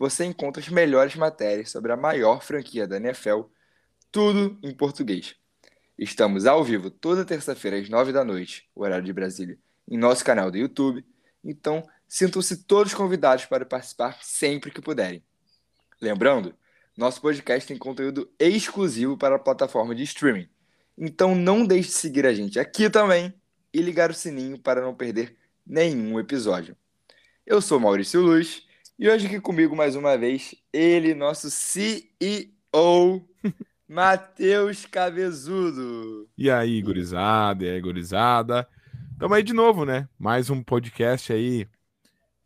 você encontra as melhores matérias sobre a maior franquia da NFL, tudo em português. Estamos ao vivo toda terça-feira às nove da noite, horário de Brasília, em nosso canal do YouTube, então sintam-se todos convidados para participar sempre que puderem. Lembrando, nosso podcast tem conteúdo exclusivo para a plataforma de streaming, então não deixe de seguir a gente aqui também e ligar o sininho para não perder nenhum episódio. Eu sou Maurício Luz e hoje aqui comigo mais uma vez, ele, nosso CEO, Matheus Cabezudo. E aí, gurizada, e aí, gurizada. Tamo aí de novo, né? Mais um podcast aí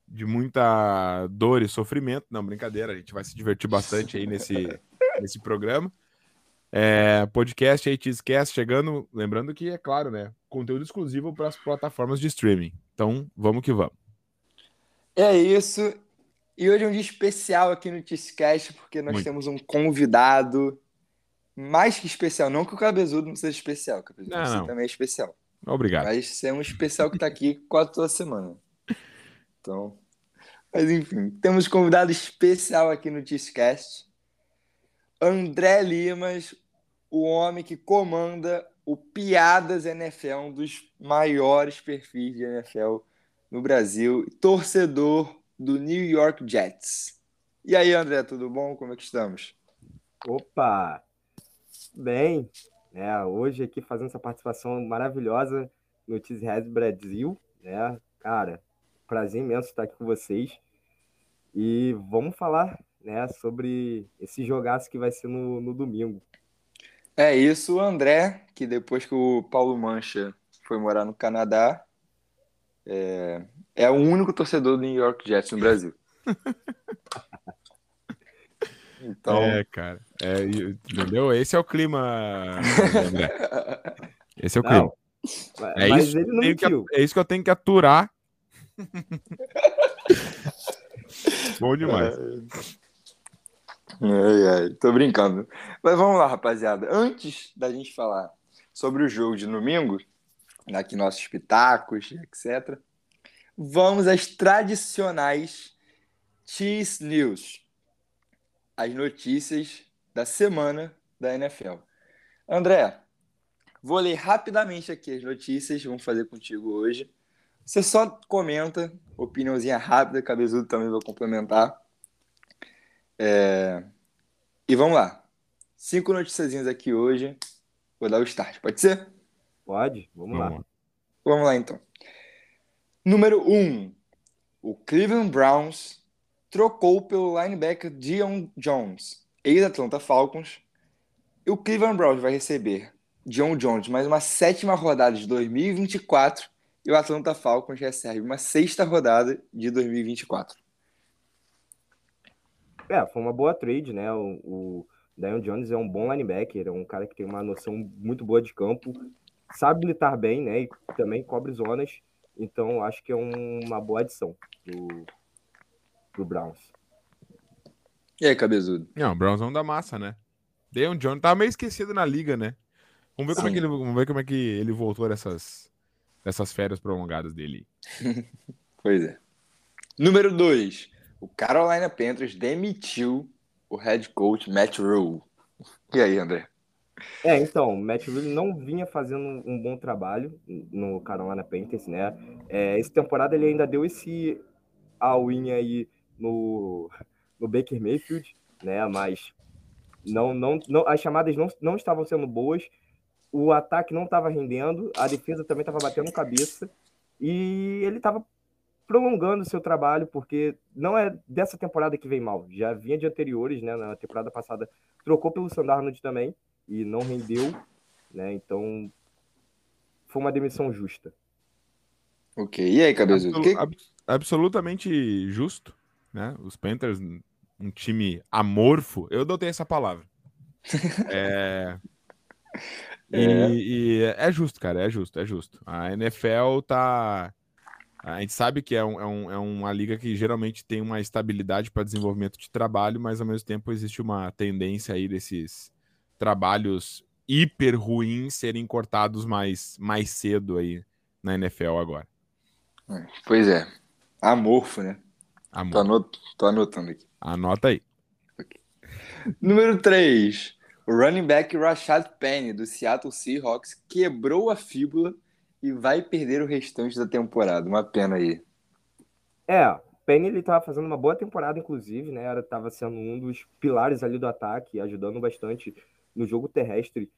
de muita dor e sofrimento. Não, brincadeira, a gente vai se divertir bastante aí nesse, nesse programa. É, podcast aí, Cheesecast, chegando. Lembrando que, é claro, né? Conteúdo exclusivo para as plataformas de streaming. Então, vamos que vamos. É isso. E hoje é um dia especial aqui no Tiscast, porque nós Muito. temos um convidado mais que especial. Não que o Cabezudo não seja especial, o Cabezudo não, não. também é especial. Obrigado. Mas é um especial que está aqui quase toda semana. Então, mas enfim, temos um convidado especial aqui no Tiscast. André Limas, o homem que comanda o Piadas NFL, um dos maiores perfis de NFL no Brasil, torcedor do New York Jets. E aí, André, tudo bom? Como é que estamos? Opa! Bem, né? Hoje aqui fazendo essa participação maravilhosa no Cheesehead Brasil, né? Cara, prazer imenso estar aqui com vocês. E vamos falar, né, sobre esse jogaço que vai ser no, no domingo. É isso, o André, que depois que o Paulo Mancha foi morar no Canadá, é, é o único torcedor do New York Jets no Brasil. Então... É, cara. É, entendeu? Esse é o clima. Esse é o clima. é, isso que, é isso que eu tenho que aturar. Bom demais. Ai, ai, tô brincando. Mas vamos lá, rapaziada. Antes da gente falar sobre o jogo de domingo, aqui nossos pitacos, etc. Vamos às tradicionais Cheese News. As notícias da semana da NFL. André, vou ler rapidamente aqui as notícias, vamos fazer contigo hoje. Você só comenta, opiniãozinha rápida, cabezudo também vou complementar. É... E vamos lá. Cinco noticiazinhas aqui hoje. Vou dar o start, pode ser? Pode, vamos, vamos lá. Vamos lá então. Número 1. Um, o Cleveland Browns trocou pelo linebacker Dion Jones, ex-Atlanta Falcons. E o Cleveland Browns vai receber Dion Jones mais uma sétima rodada de 2024 e o Atlanta Falcons recebe uma sexta rodada de 2024. É, foi uma boa trade, né? O, o Dion Jones é um bom linebacker, é um cara que tem uma noção muito boa de campo, sabe lutar bem, né? E também cobre zonas. Então, acho que é um, uma boa adição do, do Browns. E aí, cabezudo? Não, o Browns é um da massa, né? Deion Jones tava meio esquecido na liga, né? Vamos ver, como é, que ele, vamos ver como é que ele voltou dessas, dessas férias prolongadas dele. pois é. Número 2. O Carolina Panthers demitiu o head coach Matt Rule. E aí, André? É, então, o Matt Rule não vinha fazendo um bom trabalho no Carolina Panthers, né? É, essa temporada ele ainda deu esse all-in aí no, no Baker Mayfield, né? Mas não, não, não, as chamadas não, não estavam sendo boas, o ataque não estava rendendo, a defesa também estava batendo cabeça e ele estava prolongando seu trabalho, porque não é dessa temporada que vem mal, já vinha de anteriores, né? Na temporada passada trocou pelo Sandarnold também, e não rendeu, né? Então foi uma demissão justa. Ok. E aí, Cabezudo? Absol que... absolutamente justo, né? Os Panthers um time amorfo, eu adotei essa palavra. é... E, é. e, é justo, cara, é justo, é justo. A NFL tá. A gente sabe que é, um, é, um, é uma liga que geralmente tem uma estabilidade para desenvolvimento de trabalho, mas ao mesmo tempo existe uma tendência aí desses trabalhos hiper ruins serem cortados mais, mais cedo aí na NFL agora. É, pois é. Amorfo, né? Amorfo. Tô, anot tô anotando aqui. Anota aí. Okay. Número 3. O running back Rashad Penny, do Seattle Seahawks, quebrou a fíbula e vai perder o restante da temporada. Uma pena aí. É, Penny ele estava fazendo uma boa temporada, inclusive, né? Era, tava sendo um dos pilares ali do ataque, ajudando bastante no jogo terrestre.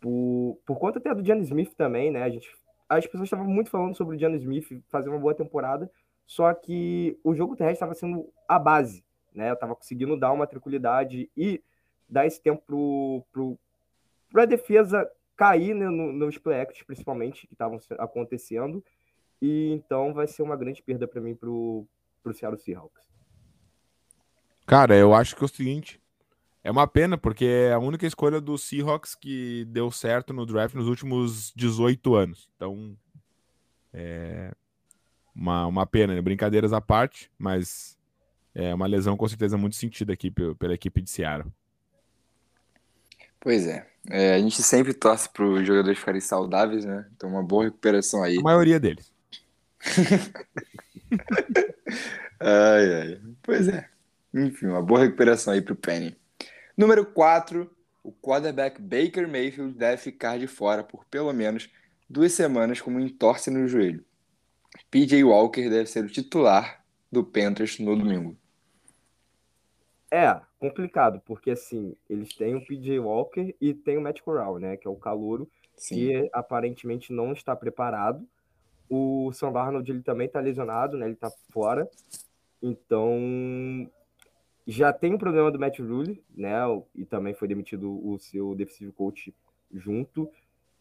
Por, por conta até do John Smith também, né? A gente, as pessoas estavam muito falando sobre o John Smith fazer uma boa temporada, só que o jogo terrestre estava sendo a base, né? Eu estava conseguindo dar uma tranquilidade e dar esse tempo para a defesa cair né, no, nos play principalmente, que estavam acontecendo. E então vai ser uma grande perda para mim pro, pro Seattle Seahawks. Cara, eu acho que é o seguinte. É uma pena, porque é a única escolha do Seahawks que deu certo no draft nos últimos 18 anos. Então, é uma, uma pena, né? brincadeiras à parte, mas é uma lesão com certeza muito sentida aqui pela equipe de Seattle. Pois é. é a gente sempre torce para os jogadores ficarem saudáveis, né? Então, uma boa recuperação aí. A maioria deles. ai, ai. Pois é. Enfim, uma boa recuperação aí para o Penny. Número 4. O quarterback Baker Mayfield deve ficar de fora por pelo menos duas semanas com um entorse no joelho. PJ Walker deve ser o titular do Panthers no domingo. É, complicado, porque assim, eles têm o PJ Walker e tem o Matt Corral, né, que é o calouro, Sim. que aparentemente não está preparado. O Sam Darnold, ele também está lesionado, né, ele está fora. Então, já tem o problema do Matt Rule, né, e também foi demitido o seu defensive coach junto.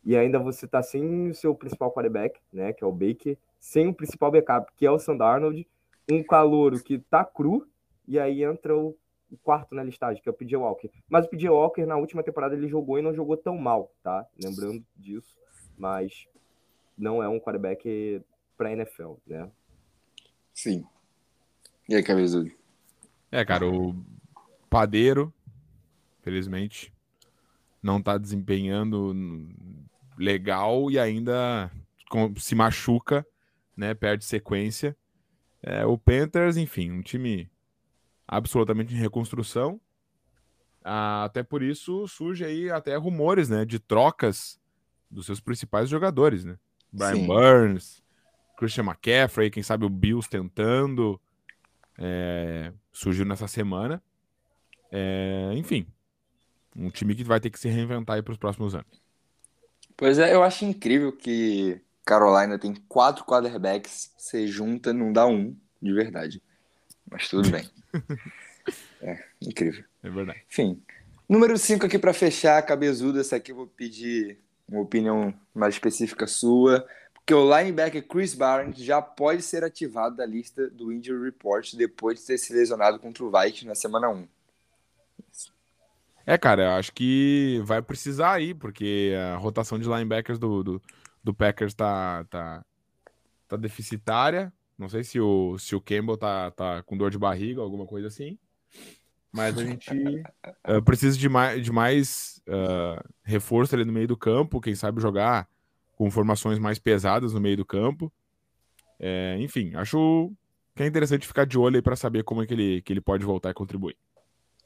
E ainda você está sem o seu principal quarterback, né, que é o Baker, sem o principal backup, que é o Sam Darnold, um calouro que tá cru, e aí entra o quarto na listagem, que é o PJ Walker. Mas o PJ Walker, na última temporada, ele jogou e não jogou tão mal, tá? Lembrando disso. Mas não é um quarterback pra NFL, né? Sim. E aí, Cabezudo? É, cara, o Padeiro, felizmente, não tá desempenhando legal e ainda se machuca, né? Perde sequência. É, o Panthers, enfim, um time absolutamente em reconstrução. Ah, até por isso surge aí até rumores, né, de trocas dos seus principais jogadores, né? Brian Sim. Burns, Christian McCaffrey, quem sabe o Bills tentando. É, surgiu nessa semana. É, enfim, um time que vai ter que se reinventar para os próximos anos. Pois é, eu acho incrível que Carolina tem quatro quarterbacks, você junta, não dá um, de verdade. Mas tudo bem. é, incrível. É verdade. Enfim. Número 5 aqui para fechar, cabezudo. Essa aqui eu vou pedir uma opinião mais específica sua. Porque o linebacker Chris Barnes já pode ser ativado da lista do Injury Report depois de ter se lesionado contra o Vikings na semana 1. É, cara, eu acho que vai precisar aí, porque a rotação de linebackers do, do, do Packers tá, tá, tá deficitária. Não sei se o, se o Campbell tá, tá com dor de barriga, alguma coisa assim. Mas a gente uh, precisa de mais, de mais uh, reforço ali no meio do campo. Quem sabe jogar com formações mais pesadas no meio do campo. É, enfim, acho que é interessante ficar de olho aí para saber como é que ele, que ele pode voltar e contribuir.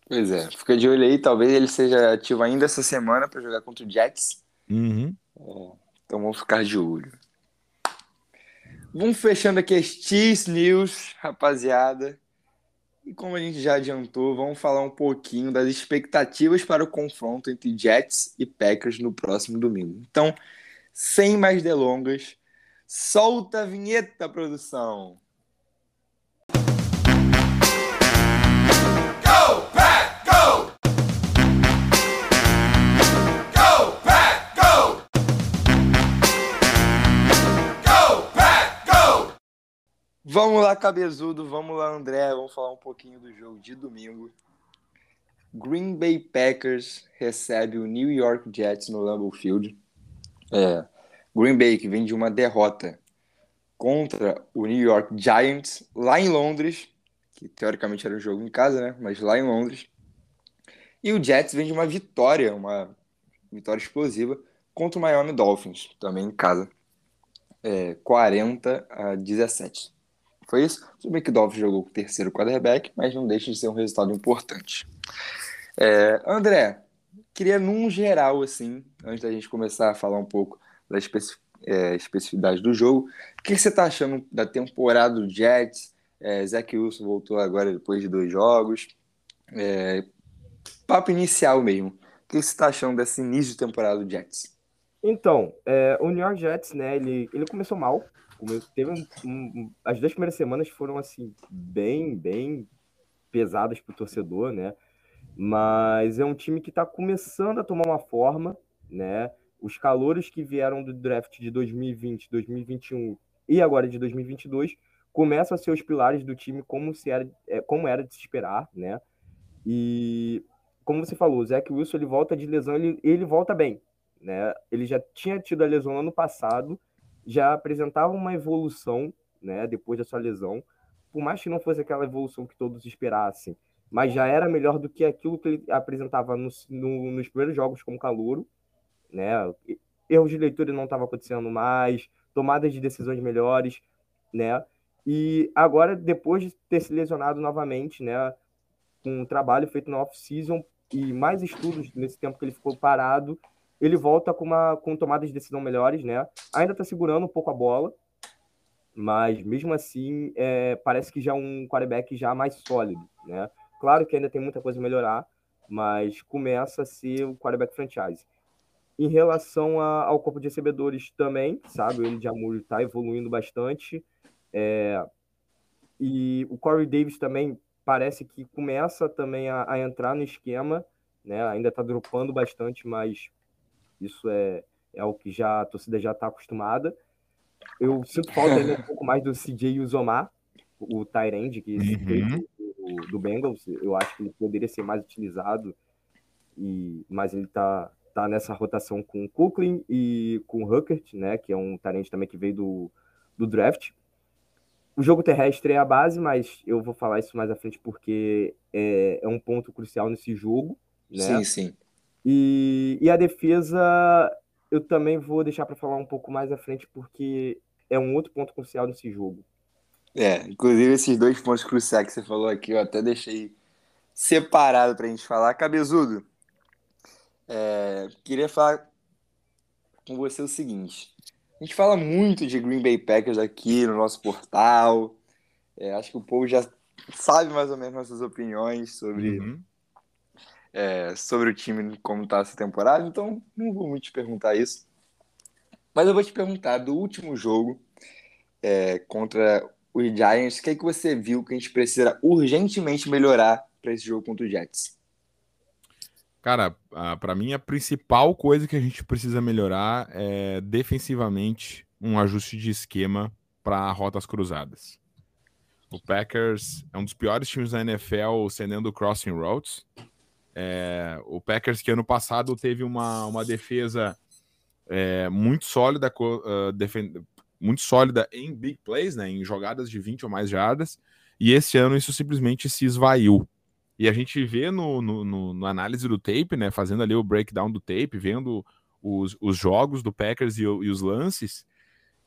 Pois é, fica de olho aí. Talvez ele seja ativo ainda essa semana para jogar contra o Jets. Uhum. É, então vamos ficar de olho. Vamos fechando aqui as Cheese News, rapaziada. E como a gente já adiantou, vamos falar um pouquinho das expectativas para o confronto entre Jets e Packers no próximo domingo. Então, sem mais delongas, solta a vinheta, produção! Vamos lá, cabezudo. Vamos lá, André. Vamos falar um pouquinho do jogo de domingo. Green Bay Packers recebe o New York Jets no Lambeau Field. É, Green Bay que vem de uma derrota contra o New York Giants lá em Londres, que teoricamente era um jogo em casa, né? Mas lá em Londres. E o Jets vem de uma vitória, uma vitória explosiva contra o Miami Dolphins, também em casa. É, 40 a 17. Foi isso? O Dolphins jogou com o terceiro quarterback, mas não deixa de ser um resultado importante. É, André, queria num geral, assim, antes da gente começar a falar um pouco da especi é, especificidade do jogo, o que você está achando da temporada do Jets? É, Zach Wilson voltou agora depois de dois jogos. É, papo inicial mesmo. O que você está achando desse início de temporada do Jets? Então, é, o New York Jets, né, ele, ele começou mal. Teve um, um, as duas primeiras semanas foram, assim, bem, bem pesadas para o torcedor, né? Mas é um time que está começando a tomar uma forma, né? Os calouros que vieram do draft de 2020, 2021 e agora de 2022 começam a ser os pilares do time como, se era, é, como era de se esperar, né? E como você falou, o Zach Wilson ele volta de lesão, ele, ele volta bem, né? Ele já tinha tido a lesão ano passado, já apresentava uma evolução, né? Depois da sua lesão, por mais que não fosse aquela evolução que todos esperassem, mas já era melhor do que aquilo que ele apresentava no, no, nos primeiros jogos como calouro, né? Erros de leitura não estavam acontecendo mais, tomadas de decisões melhores, né? E agora, depois de ter se lesionado novamente, né? Com um trabalho feito no off-season e mais estudos nesse tempo que ele ficou parado, ele volta com, uma, com tomadas de decisão melhores, né? Ainda está segurando um pouco a bola, mas mesmo assim, é, parece que já é um quarterback já mais sólido, né? Claro que ainda tem muita coisa a melhorar, mas começa a ser o quarterback franchise. Em relação a, ao corpo de recebedores também, sabe? O de Amor está evoluindo bastante. É, e o Corey Davis também parece que começa também a, a entrar no esquema, né? Ainda está dropando bastante, mas isso é, é o que já a torcida já está acostumada. Eu sinto falta ainda um pouco mais do CJ Uzomar, o Tyrande, que uhum do, Bengals. Eu acho que ele poderia ser mais utilizado, e, mas ele tá, tá nessa rotação com o Cooklin e com o Huckert, né, que é um talento também que veio do, do draft. O jogo terrestre é a base, mas eu vou falar isso mais à frente porque é, é um ponto crucial nesse jogo. Né? Sim, sim. E, e a defesa eu também vou deixar para falar um pouco mais à frente porque é um outro ponto crucial nesse jogo. É, inclusive esses dois pontos cruciais que você falou aqui, eu até deixei separado para a gente falar. Cabezudo, é, queria falar com você o seguinte. A gente fala muito de Green Bay Packers aqui no nosso portal. É, acho que o povo já sabe mais ou menos nossas opiniões sobre, uhum. é, sobre o time como está essa temporada, então não vou muito te perguntar isso. Mas eu vou te perguntar do último jogo é, contra os Giants, o que, é que você viu que a gente precisa urgentemente melhorar para esse jogo contra os Jets? Cara, para mim a principal coisa que a gente precisa melhorar é defensivamente um ajuste de esquema para rotas cruzadas. O Packers é um dos piores times da NFL cedendo crossing routes. É, o Packers que ano passado teve uma, uma defesa é, muito sólida, uh, muito sólida em big plays, né, em jogadas de 20 ou mais jardas, e esse ano isso simplesmente se esvaiu. E a gente vê no, no, no, no análise do tape, né, fazendo ali o breakdown do tape, vendo os, os jogos do Packers e, e os lances,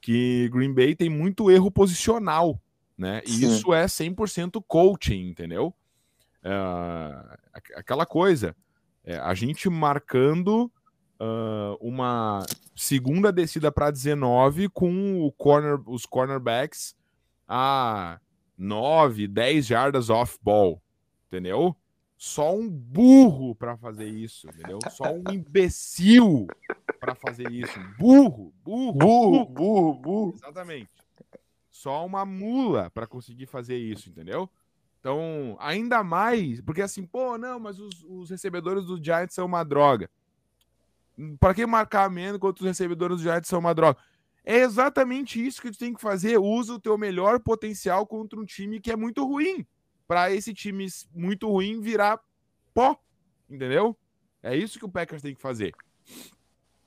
que Green Bay tem muito erro posicional, né? E Sim. isso é 100% coaching, entendeu? Uh, aquela coisa, é, a gente marcando uh, uma segunda descida para 19 com o corner, os cornerbacks a 9, 10 jardas off-ball, entendeu? Só um burro para fazer isso, entendeu? Só um imbecil para fazer isso. Burro, burro, burro, burro, burro. Exatamente. Só uma mula para conseguir fazer isso, entendeu? Então, ainda mais, porque assim, pô, não, mas os, os recebedores do Giants são uma droga. Para que marcar menos quando os recebedores do Giants são uma droga? É exatamente isso que tu tem que fazer. Usa o teu melhor potencial contra um time que é muito ruim. Para esse time muito ruim virar pó. Entendeu? É isso que o Packers tem que fazer.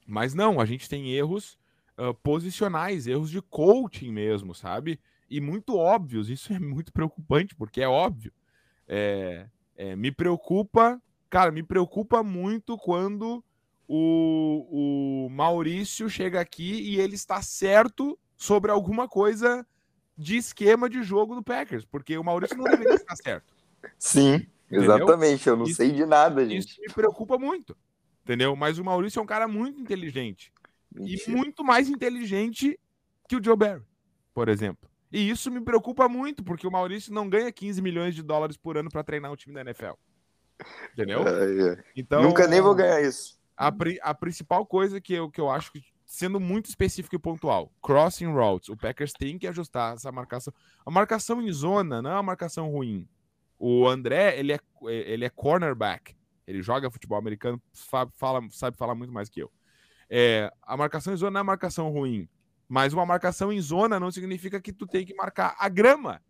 Mas não, a gente tem erros uh, posicionais, erros de coaching mesmo, sabe? E muito óbvios. Isso é muito preocupante, porque é óbvio. É, é, me preocupa, cara, me preocupa muito quando o, o Maurício chega aqui e ele está certo sobre alguma coisa de esquema de jogo do Packers, porque o Maurício não deveria estar certo. Sim, entendeu? exatamente. Eu não isso, sei de nada, gente. Isso me preocupa muito, entendeu? Mas o Maurício é um cara muito inteligente. Mentira. E muito mais inteligente que o Joe Barry, por exemplo. E isso me preocupa muito, porque o Maurício não ganha 15 milhões de dólares por ano para treinar um time da NFL. Entendeu? É, é. Então, Nunca nem vou ganhar isso. A, a principal coisa que eu, que eu acho que, sendo muito específico e pontual, crossing routes, o Packers tem que ajustar essa marcação. A marcação em zona não é uma marcação ruim. O André, ele é, ele é cornerback. Ele joga futebol americano, sabe, fala, sabe falar muito mais que eu. É, a marcação em zona não é marcação ruim. Mas uma marcação em zona não significa que tu tem que marcar a grama.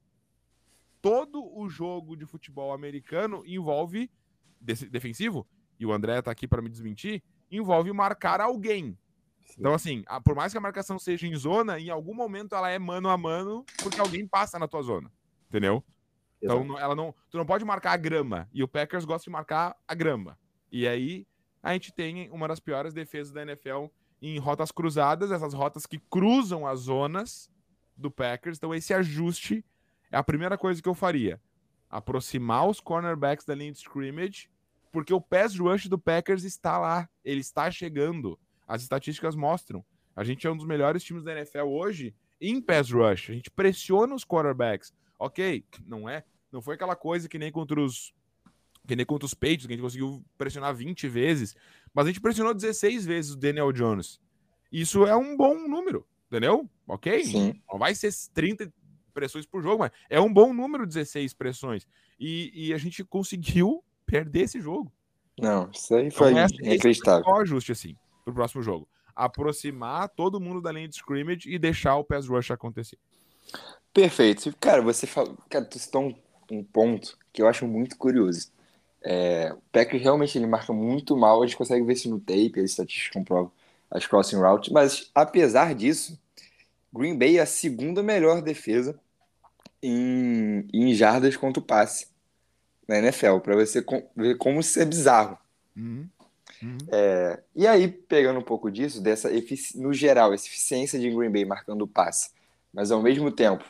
Todo o jogo de futebol americano envolve defensivo, e o André tá aqui para me desmentir, envolve marcar alguém. Sim. Então, assim, a, por mais que a marcação seja em zona, em algum momento ela é mano a mano, porque alguém passa na tua zona. Entendeu? Então, Exato. Então, ela não, tu não pode marcar a grama. E o Packers gosta de marcar a grama. E aí, a gente tem uma das piores defesas da NFL em rotas cruzadas, essas rotas que cruzam as zonas do Packers. Então, esse ajuste é a primeira coisa que eu faria. Aproximar os cornerbacks da linha de scrimmage, porque o pass rush do Packers está lá, ele está chegando. As estatísticas mostram. A gente é um dos melhores times da NFL hoje em pass rush. A gente pressiona os quarterbacks. Ok, não é, não foi aquela coisa que nem contra os que nem contra os Patriots, que a gente conseguiu pressionar 20 vezes, mas a gente pressionou 16 vezes o Daniel Jones. Isso é um bom número, entendeu? Ok? Sim. Não vai ser 30 pressões por jogo, mas é um bom número 16 pressões. E, e a gente conseguiu perder esse jogo. Não, isso aí foi então, inacreditável. Qual ajuste, assim, pro próximo jogo? Aproximar todo mundo da linha de scrimmage e deixar o pass rush acontecer. Perfeito. Cara, você fala. Cara, tu citou um, um ponto que eu acho muito curioso. É, o Packers realmente ele marca muito mal, a gente consegue ver isso no tape, as estatísticas comprovam as crossing routes, mas apesar disso, Green Bay é a segunda melhor defesa em, em jardas contra o passe na NFL, para você ver como isso é bizarro. Uhum. Uhum. É, e aí, pegando um pouco disso, dessa no geral, essa eficiência de Green Bay marcando o passe, mas ao mesmo tempo,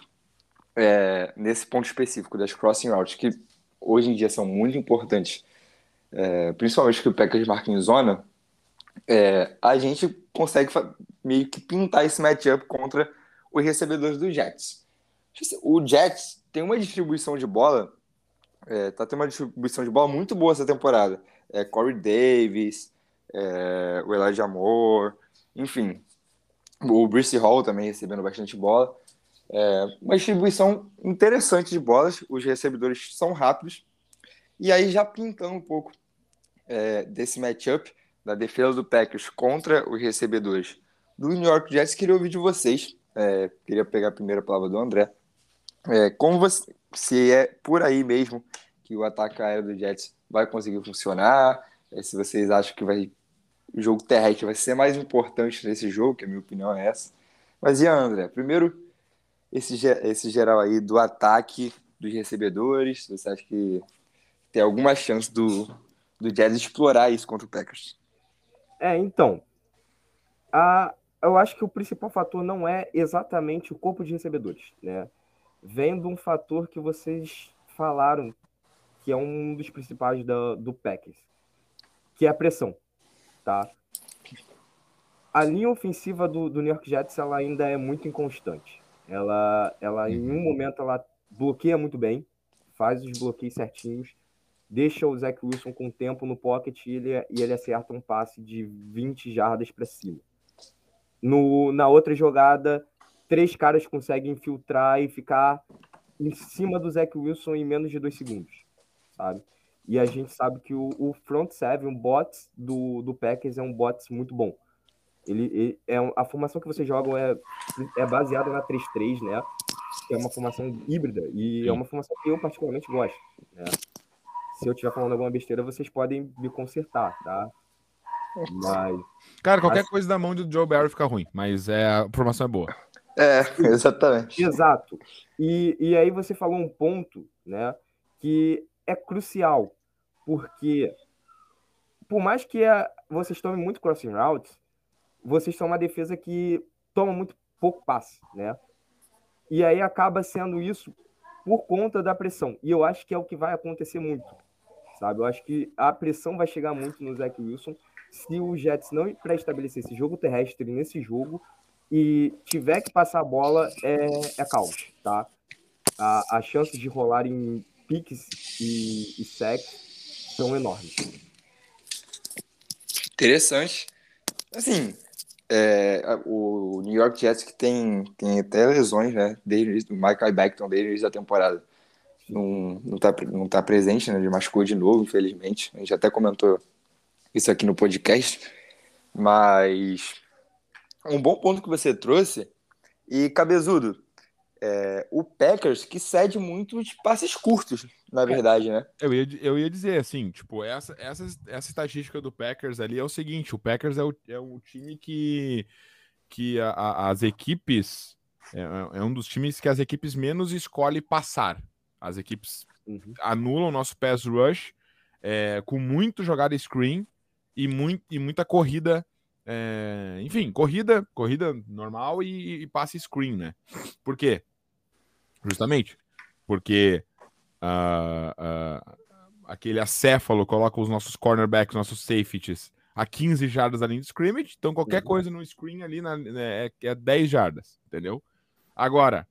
é, nesse ponto específico das crossing routes, que hoje em dia são muito importantes, é, principalmente que o Packers marca em zona, é, a gente consegue meio que pintar esse matchup contra os recebedores do Jets. O Jets tem uma distribuição de bola, é, tá tendo uma distribuição de bola muito boa essa temporada. É, Corey Davis, é, o Elijah Moore, enfim. O Bruce Hall também recebendo bastante bola. É, uma distribuição interessante de bolas, os recebedores são rápidos. E aí, já pintando um pouco é, desse matchup da defesa do Packers contra os recebedores do New York Jets, queria ouvir de vocês. É, queria pegar a primeira palavra do André. É, como você, se é por aí mesmo que o ataque aéreo do Jets vai conseguir funcionar, é, se vocês acham que vai, o jogo terrestre vai ser mais importante nesse jogo, que a minha opinião é essa. Mas e André? Primeiro, esse, esse geral aí do ataque dos recebedores? Você acha que tem alguma chance do, do explorar isso contra o Packers? É, então. A, eu acho que o principal fator não é exatamente o corpo de recebedores, né? Vem de um fator que vocês falaram, que é um dos principais do Packers, que é a pressão, tá? A linha ofensiva do, do New York Jets ela ainda é muito inconstante. Ela, ela em um momento, ela bloqueia muito bem, faz os bloqueios certinhos, deixa o Zach Wilson com tempo no pocket e ele, e ele acerta um passe de 20 jardas para cima. No, na outra jogada, três caras conseguem infiltrar e ficar em cima do Zach Wilson em menos de dois segundos, sabe? E a gente sabe que o, o front seven, o bots do, do Packers é um bots muito bom. Ele, ele, é a formação que você joga é, é baseada na 3-3, né? Que é uma formação híbrida e Sim. é uma formação que eu particularmente gosto. Né? Se eu estiver falando alguma besteira, vocês podem me consertar, tá? Mas. Cara, qualquer coisa da mão do Joe Barry fica ruim, mas é, a formação é boa. É, exatamente. Exato. E, e aí você falou um ponto, né, que é crucial, porque por mais que a, vocês tomem muito crossing routes, vocês são uma defesa que toma muito pouco passe, né? E aí acaba sendo isso por conta da pressão. E eu acho que é o que vai acontecer muito, sabe? Eu acho que a pressão vai chegar muito no Zach Wilson se o Jets não pré-estabelecer esse jogo terrestre nesse jogo e tiver que passar a bola, é, é caos, tá? A, a chance de rolar em piques e, e sacks são enormes. Interessante. Assim, é, o New York Jets que tem, tem até lesões, né? Desde o Michael Beckton desde da temporada. Não, não, tá, não tá presente, né? Ele machucou de novo, infelizmente. A gente até comentou isso aqui no podcast. Mas um bom ponto que você trouxe. E, Cabezudo, é, o Packers que cede muito de passes curtos, na verdade, né? Eu ia, eu ia dizer assim, tipo, essa, essa, essa estatística do Packers ali é o seguinte: o Packers é o, é o time que, que a, a, as equipes. É, é, um dos times que as equipes menos escolhe passar. As equipes uhum. anulam o nosso pass rush é, com muito jogada screen e, muito, e muita corrida. É, enfim, corrida, corrida normal e, e passe screen, né? Por quê? Justamente porque uh, uh, aquele acéfalo coloca os nossos cornerbacks, nossos safeties a 15 jardas da linha de scrimmage, então qualquer uhum. coisa no screen ali na, né, é, é 10 jardas, entendeu? Agora,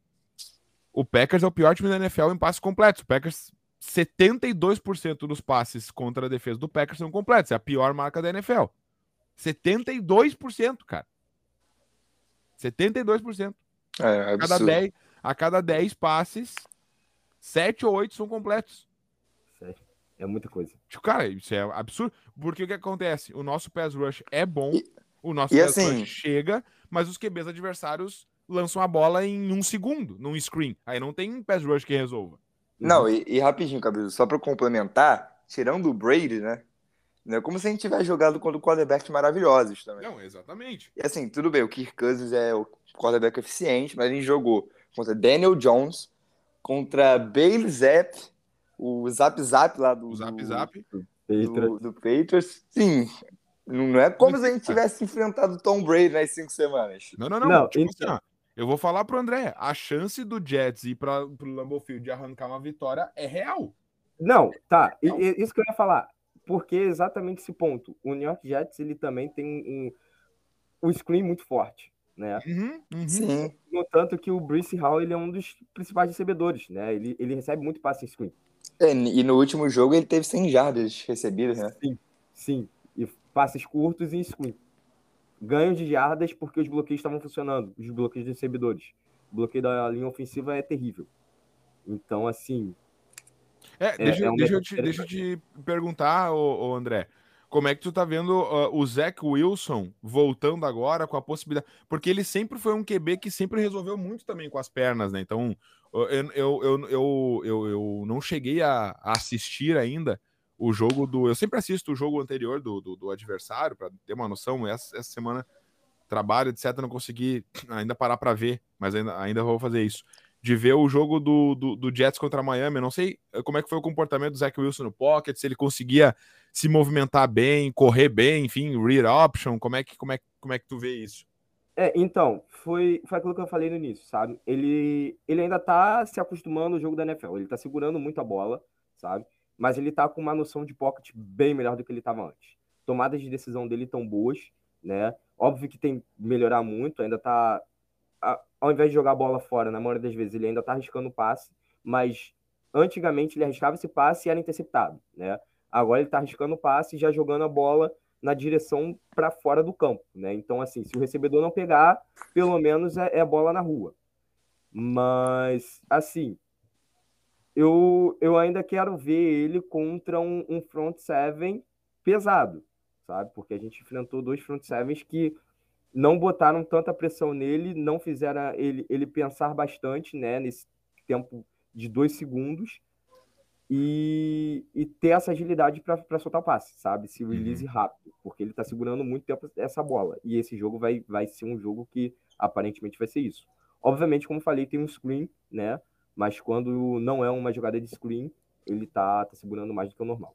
o Packers é o pior time da NFL em passes completos. O Packers, 72% dos passes contra a defesa do Packers são completos. É a pior marca da NFL. 72%, cara. 72%. É, a cada 10, a cada 10 passes, 7 ou 8 são completos. É muita coisa. Tipo, cara, isso é absurdo. Porque o que acontece? O nosso pass rush é bom, e, o nosso pass assim... rush chega, mas os QBs adversários lançam a bola em um segundo, num screen. Aí não tem pass rush que resolva. Não, uhum. e, e rapidinho, Cabeça, só para complementar, tirando o Brady, né? É como se a gente tivesse jogado contra quarterbacks maravilhosos também. Não, exatamente. E assim, tudo bem, o Kirk Cousins é o quarterback eficiente, mas a gente jogou contra Daniel Jones, contra Bailey Zapp, o Zap Zap lá do. O Zap Zap. Do, do, do Patriots. Sim. Não é como se a gente tivesse enfrentado Tom Brady nas cinco semanas. Não, não, não. não tipo então... assim, eu vou falar pro André, a chance do Jets ir para o Lambeau Field de arrancar uma vitória é real. Não, tá. Não. Isso que eu ia falar. Porque é exatamente esse ponto. O New York Jets ele também tem um, um screen muito forte né? Uhum, uhum. Sim. No tanto que o Bruce Hall ele é um dos principais recebedores, né? Ele, ele recebe muito passe em screen. É, e no último jogo ele teve 100 jardas recebidas, né? Sim, sim. E passes curtos e screen. Ganho de jardas porque os bloqueios estavam funcionando, os bloqueios de recebedores. O bloqueio da linha ofensiva é terrível. Então, assim. É, deixa, é, é um deixa, eu, te, deixa eu te perguntar, ô, ô André. Como é que tu tá vendo uh, o Zach Wilson voltando agora com a possibilidade? Porque ele sempre foi um QB que sempre resolveu muito também com as pernas, né? Então, eu, eu, eu, eu, eu, eu não cheguei a, a, assistir ainda o jogo do. Eu sempre assisto o jogo anterior do, do, do adversário, para ter uma noção. Essa, essa semana, trabalho, etc., não consegui ainda parar para ver, mas ainda, ainda vou fazer isso de ver o jogo do, do, do, Jets contra Miami. Não sei eh, como é que foi o comportamento do Zach Wilson no pocket, se ele conseguia se movimentar bem, correr bem, enfim, read option, como é que, como é, como é que tu vê isso? É, então, foi, foi aquilo que eu falei no início, sabe? Ele, ele ainda tá se acostumando ao jogo da NFL, ele tá segurando muito a bola, sabe? Mas ele tá com uma noção de pocket bem melhor do que ele tava antes. Tomadas de decisão dele tão boas, né? Óbvio que tem melhorar muito, ainda tá ao invés de jogar a bola fora, na maioria das vezes, ele ainda está arriscando o passe, mas antigamente ele arriscava esse passe e era interceptado, né? Agora ele está arriscando o passe e já jogando a bola na direção para fora do campo, né? Então, assim, se o recebedor não pegar, pelo menos é, é bola na rua. Mas, assim, eu, eu ainda quero ver ele contra um, um front seven pesado, sabe? Porque a gente enfrentou dois front sevens que não botaram tanta pressão nele, não fizeram ele, ele pensar bastante, né, nesse tempo de dois segundos e, e ter essa agilidade para soltar o passe, sabe? Se release uhum. rápido, porque ele está segurando muito tempo essa bola. E esse jogo vai, vai ser um jogo que aparentemente vai ser isso. Obviamente, como falei, tem um screen, né? Mas quando não é uma jogada de screen, ele tá, tá segurando mais do que o normal.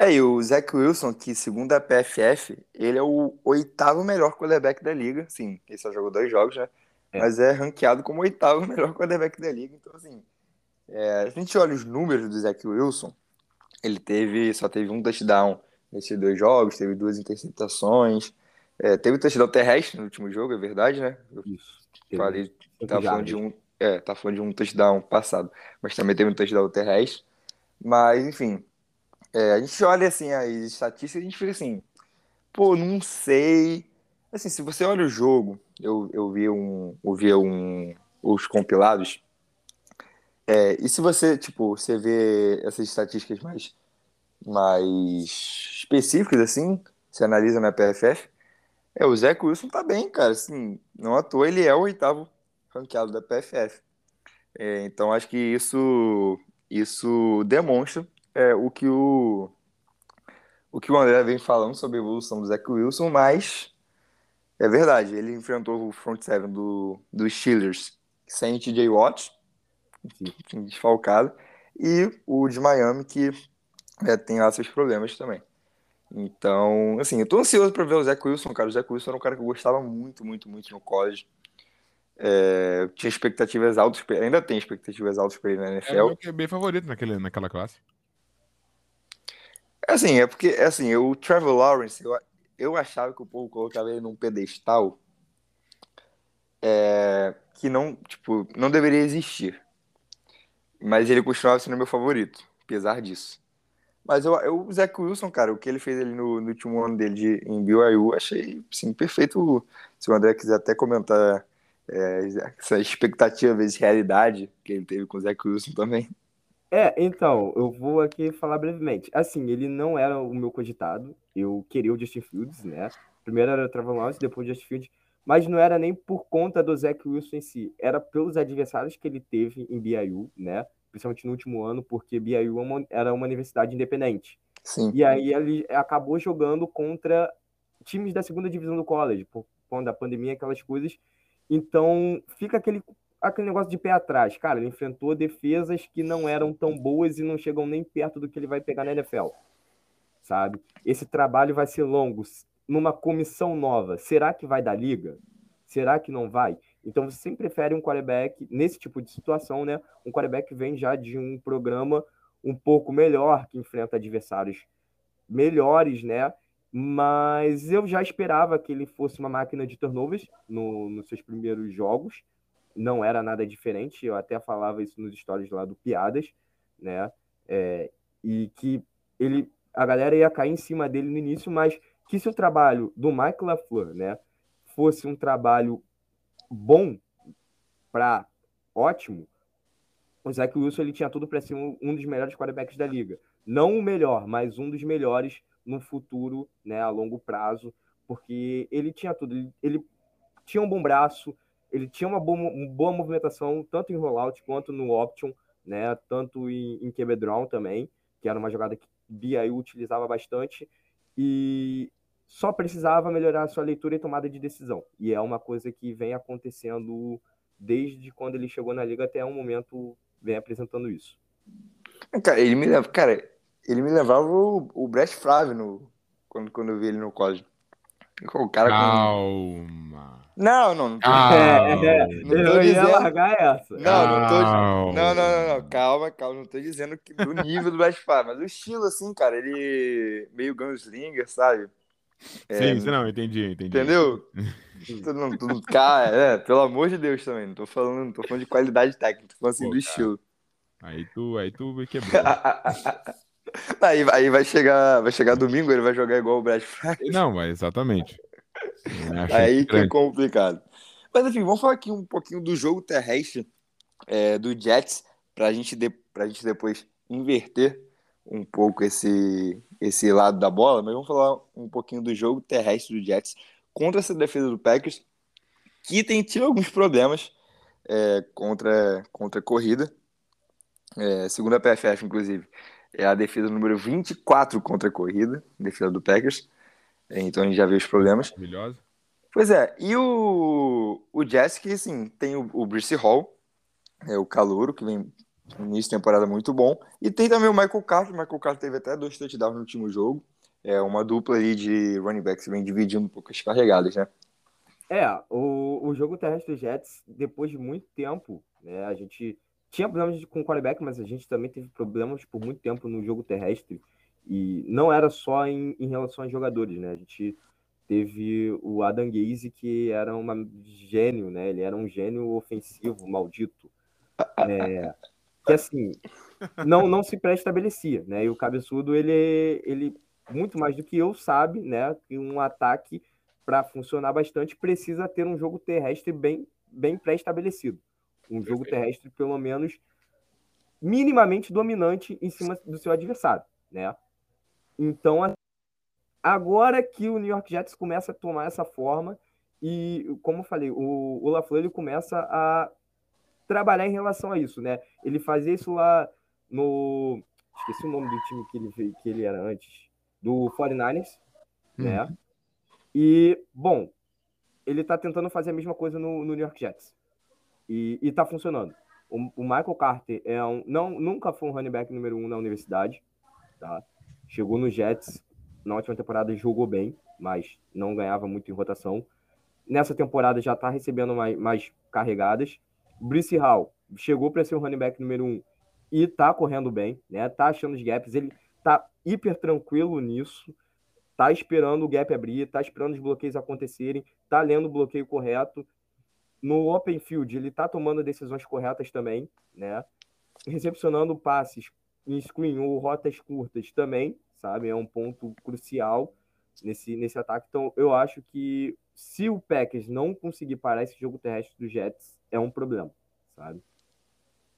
É, e o Zach Wilson, que segundo a PFF, ele é o oitavo melhor quarterback da liga. Sim, ele só jogou dois jogos, né? É. Mas é ranqueado como o oitavo melhor quarterback da liga. Então, assim, é, a gente olha os números do Zach Wilson, ele teve, só teve um touchdown nesses dois jogos, teve duas interceptações, é, teve um touchdown terrestre no último jogo, é verdade, né? Eu Isso. Falei, tá falando de um, é, tá falando de um touchdown passado, mas também teve um touchdown terrestre. Mas, enfim, é, a gente olha assim as estatísticas e a gente fica assim, pô, não sei. Assim, se você olha o jogo, eu, eu vi um, eu vi um, os compilados. É, e se você, tipo, você vê essas estatísticas mais, mais específicas, assim, você analisa na PFF, é, o Zé Wilson tá bem, cara, assim, não à toa ele é o oitavo ranqueado da PFF. É, então acho que isso, isso demonstra é, o que o o que o André vem falando sobre a evolução do Zach Wilson, mas é verdade, ele enfrentou o front seven do, do Steelers sem TJ Watt, desfalcado, e o de Miami, que é, tem lá seus problemas também. Então, assim, eu tô ansioso para ver o Zach Wilson, cara. O Zach Wilson era um cara que eu gostava muito, muito, muito no college. É, tinha expectativas altas, ainda tem expectativas altas para ele na NFL. É bem favorito naquele, naquela classe. Assim, é porque, assim, o Trevor Lawrence, eu, eu achava que o povo colocava ele num pedestal é, que não, tipo, não deveria existir. Mas ele continuava sendo meu favorito, apesar disso. Mas eu, eu, o Zach Wilson, cara, o que ele fez ali no, no último ano dele de, em BYU, achei, sim, perfeito. Se o André quiser até comentar é, essa expectativa vezes realidade que ele teve com o Zach Wilson também. É, então, eu vou aqui falar brevemente. Assim, ele não era o meu cogitado. Eu queria o Justin Fields, né? Primeiro era o Trevor Lawrence, depois o Justin Fields. Mas não era nem por conta do Zach Wilson em si. Era pelos adversários que ele teve em BYU, né? Principalmente no último ano, porque BYU é era uma universidade independente. Sim. E aí ele acabou jogando contra times da segunda divisão do college, por conta da pandemia, aquelas coisas. Então, fica aquele aquele negócio de pé atrás. Cara, ele enfrentou defesas que não eram tão boas e não chegam nem perto do que ele vai pegar na NFL. Sabe? Esse trabalho vai ser longo. Numa comissão nova, será que vai dar liga? Será que não vai? Então você sempre prefere um quarterback, nesse tipo de situação, né? Um quarterback vem já de um programa um pouco melhor, que enfrenta adversários melhores, né? Mas eu já esperava que ele fosse uma máquina de turnovers no, nos seus primeiros jogos não era nada diferente, eu até falava isso nos stories lá do Piadas, né? É, e que ele, a galera ia cair em cima dele no início, mas que se o trabalho do Mike LaFleur, né, fosse um trabalho bom para ótimo, o Zach Wilson ele tinha tudo para ser um, um, dos melhores quarterbacks da liga. Não o melhor, mas um dos melhores no futuro, né, a longo prazo, porque ele tinha tudo. Ele, ele tinha um bom braço, ele tinha uma boa, uma boa movimentação, tanto em rollout quanto no option, né? Tanto em, em QB também, que era uma jogada que BIU utilizava bastante. E só precisava melhorar a sua leitura e tomada de decisão. E é uma coisa que vem acontecendo desde quando ele chegou na liga até o momento, vem apresentando isso. Cara, ele me leva, cara, ele me levava o, o Brett Favre no, quando, quando eu vi ele no college. O cara Calma. Com... Não, não, não tô, é, é, não tô eu dizendo... ia largar essa. Não, não tô. Não, não, não, não, calma, calma, não tô dizendo que do nível do Black Fire, mas o estilo, assim, cara, ele meio gunslinger, sabe? É, Sim, não, entendi, entendi. Entendeu? tudo, cara, é, pelo amor de Deus também, não tô falando, não tô falando de qualidade técnica, tô falando assim Pô, do cara. estilo. Aí tu, aí tu quebrou. aí, aí vai chegar, vai chegar domingo, ele vai jogar igual o Brad Friday. Não, mas exatamente. Aí que é complicado. Mas enfim, vamos falar aqui um pouquinho do jogo terrestre é, do Jets, para gente de, a gente depois inverter um pouco esse, esse lado da bola, mas vamos falar um pouquinho do jogo terrestre do Jets contra essa defesa do Packers, que tem tido alguns problemas é, contra, contra a corrida. É, segundo a PFF, inclusive, é a defesa número 24 contra a corrida, defesa do Packers. Então a gente já viu os problemas. Maravilhosa. Pois é, e o, o Jets, que assim, tem o, o Brice Hall, é o calouro, que vem no início de temporada muito bom. E tem também o Michael Carter. O Michael Carter teve até dois touchdowns no último jogo. É uma dupla ali de running backs que vem dividindo um pouco as carregadas, né? É, o, o jogo terrestre do Jets, depois de muito tempo, né, a gente tinha problemas com o quarterback, mas a gente também teve problemas por muito tempo no jogo terrestre. E não era só em, em relação aos jogadores, né? A gente teve o Adam Gaze, que era um gênio, né? Ele era um gênio ofensivo, maldito. É, que assim, não, não se pré-estabelecia, né? E o cabeçudo, ele, ele, muito mais do que eu, sabe, né? Que um ataque para funcionar bastante, precisa ter um jogo terrestre bem, bem pré-estabelecido. Um jogo terrestre, pelo menos, minimamente dominante em cima do seu adversário, né? Então, agora que o New York Jets começa a tomar essa forma e, como eu falei, o, o LaFleur ele começa a trabalhar em relação a isso, né? Ele fazia isso lá no... Esqueci o nome do time que ele, que ele era antes. Do 49ers, hum. né? E, bom, ele tá tentando fazer a mesma coisa no, no New York Jets. E, e tá funcionando. O, o, Michael Carter é um, não, nunca foi um running back número um na universidade. Tá? Chegou no Jets, na última temporada jogou bem, mas não ganhava muito em rotação. Nessa temporada já tá recebendo mais, mais carregadas. Brice Hall chegou para ser o running back número um e tá correndo bem, né? Tá achando os gaps, ele tá hiper tranquilo nisso tá esperando o gap abrir, tá esperando os bloqueios acontecerem, tá lendo o bloqueio correto. No open field, ele tá tomando decisões corretas também, né? Recepcionando passes em screen ou rotas curtas também, sabe? É um ponto crucial nesse, nesse ataque. Então, eu acho que se o Packers não conseguir parar esse jogo terrestre do Jets, é um problema, sabe?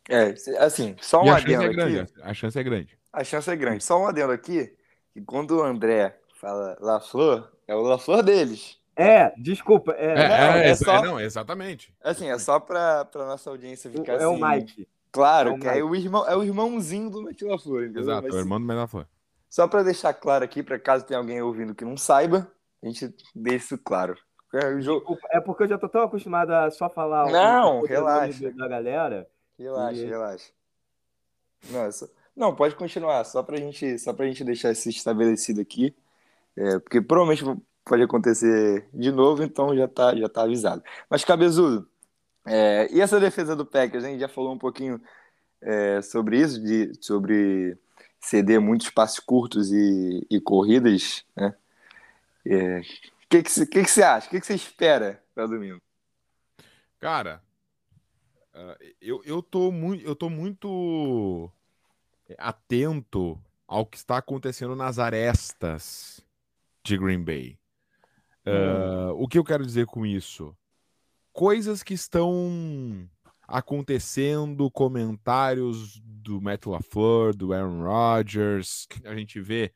É, assim, só um e a adendo é aqui. Grande, a chance é grande. A chance é grande. Só um adendo aqui, que quando o André fala LaFleur, é o LaFleur deles. É, desculpa. É, é, não, é, é só, não, exatamente. Assim, é só para nossa audiência ficar é assim. É o Mike. Claro, é o que é o, irmão, é o irmãozinho do Matheus LaFleur. Exato, Mas, é o irmão do Matheus LaFleur. Só para deixar claro aqui, para caso tenha alguém ouvindo que não saiba, a gente deixa isso claro. É, jogo... é porque eu já tô tão acostumado a só falar não, o relaxa. da galera. Relaxa, e... relaxa. Não, é só... não, pode continuar, só pra gente, só pra gente deixar isso estabelecido aqui. É, porque provavelmente pode acontecer de novo, então já tá, já tá avisado. Mas, Cabezudo, é, e essa defesa do Packers? A gente já falou um pouquinho é, sobre isso, de, sobre ceder muitos passes curtos e, e corridas, né? O é, que, que, que, que você acha? O que, que você espera para domingo? Cara, uh, eu, eu, tô muito, eu tô muito atento ao que está acontecendo nas arestas de Green Bay. Uh, o que eu quero dizer com isso? Coisas que estão acontecendo, comentários do Matt LaFleur, do Aaron Rodgers, a gente vê,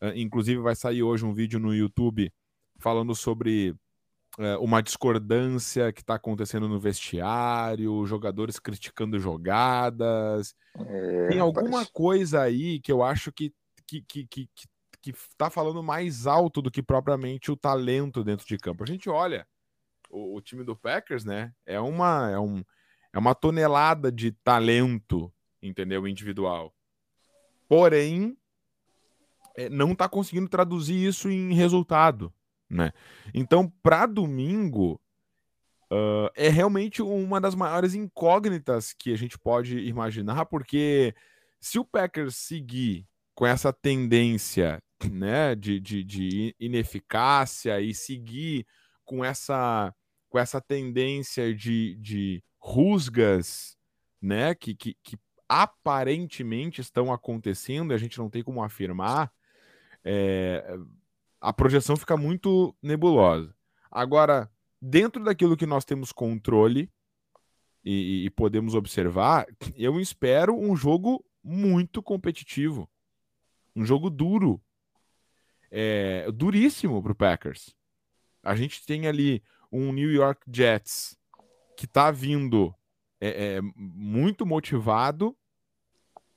uh, inclusive vai sair hoje um vídeo no YouTube falando sobre uh, uma discordância que está acontecendo no vestiário, jogadores criticando jogadas. É, Tem alguma coisa aí que eu acho que, que, que, que, que que está falando mais alto do que propriamente o talento dentro de campo. A gente olha o, o, time do Packers, né? É uma, é, um, é uma tonelada de talento, entendeu? Individual. Porém, é, não está conseguindo traduzir isso em resultado, né? Então, para domingo, uh, é realmente uma das maiores incógnitas que a gente pode imaginar, porque se o Packers seguir com essa tendência né, de, de, de ineficácia e seguir com essa, com essa tendência de, de rusgas né, que, que, que aparentemente estão acontecendo, e a gente não tem como afirmar, é, a projeção fica muito nebulosa. Agora, dentro daquilo que nós temos controle e, e podemos observar, eu espero um jogo muito competitivo. Um jogo duro, é, duríssimo para o Packers. A gente tem ali um New York Jets que tá vindo é, é, muito motivado,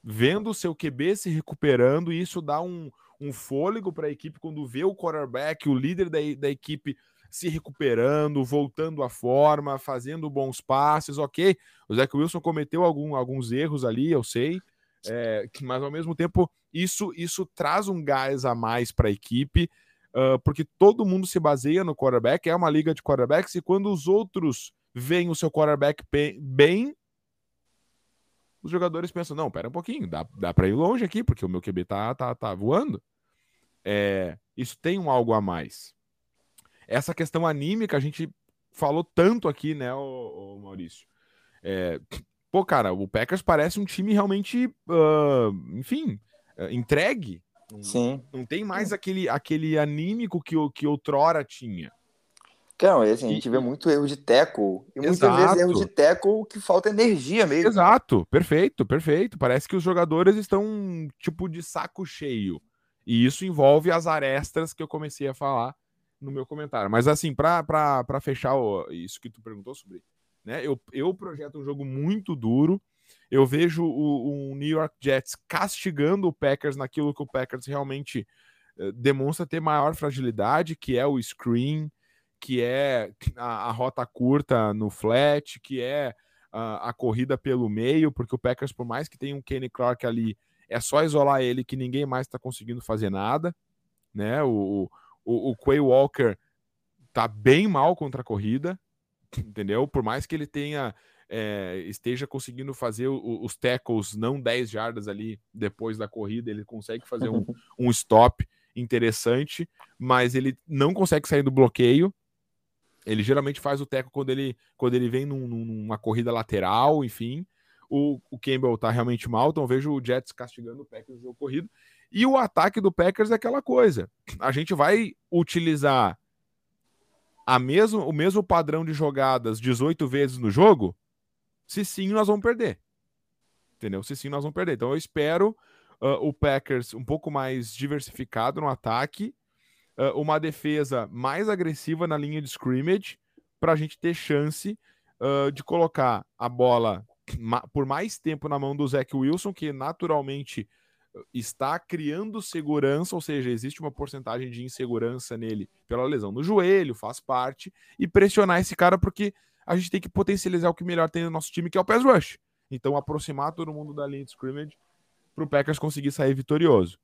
vendo o seu QB se recuperando, e isso dá um, um fôlego para a equipe quando vê o quarterback, o líder da, da equipe se recuperando, voltando à forma, fazendo bons passes, ok. O Zach Wilson cometeu algum, alguns erros ali, eu sei, é, mas ao mesmo tempo isso, isso traz um gás a mais para a equipe, uh, porque todo mundo se baseia no quarterback, é uma liga de quarterbacks, e quando os outros veem o seu quarterback bem, os jogadores pensam, não, pera um pouquinho, dá, dá para ir longe aqui, porque o meu QB tá, tá, tá voando. É, isso tem um algo a mais. Essa questão anímica, a gente falou tanto aqui, né, o, Maurício? É, pô, cara, o Packers parece um time realmente, uh, enfim, uh, entregue. Sim. Não, tem mais aquele, aquele anímico que, que outrora tinha. Não, assim, a gente vê muito erro de teco e muitas Exato. vezes erro de teco que falta energia mesmo. Exato, perfeito, perfeito. Parece que os jogadores estão tipo de saco cheio. E isso envolve as arestas que eu comecei a falar no meu comentário. Mas assim, para fechar o, isso que tu perguntou sobre, né? Eu, eu projeto um jogo muito duro. Eu vejo o, o New York Jets castigando o Packers naquilo que o Packers realmente uh, demonstra ter maior fragilidade, que é o screen, que é a, a rota curta no flat, que é a, a, corrida pelo meio, porque o Packers, por mais que tenha um Kenny Clark ali, é só isolar ele que ninguém mais está conseguindo fazer nada, né? O, o, o Quay Walker tá bem mal contra a corrida, entendeu? Por mais que ele tenha é, esteja conseguindo fazer o, os tackles não 10 jardas ali depois da corrida, ele consegue fazer um, um stop interessante, mas ele não consegue sair do bloqueio. Ele geralmente faz o teco quando ele, quando ele vem num, numa corrida lateral, enfim. O, o Campbell tá realmente mal, então vejo o Jets castigando o Packers no jogo corrido. E o ataque do Packers é aquela coisa. A gente vai utilizar a mesmo, o mesmo padrão de jogadas 18 vezes no jogo? Se sim, nós vamos perder. Entendeu? Se sim, nós vamos perder. Então eu espero uh, o Packers um pouco mais diversificado no ataque, uh, uma defesa mais agressiva na linha de scrimmage, para a gente ter chance uh, de colocar a bola ma por mais tempo na mão do Zach Wilson, que naturalmente está criando segurança, ou seja, existe uma porcentagem de insegurança nele pela lesão no joelho, faz parte, e pressionar esse cara porque a gente tem que potencializar o que melhor tem no nosso time, que é o pass rush. Então, aproximar todo mundo da linha de scrimmage para o Packers conseguir sair vitorioso.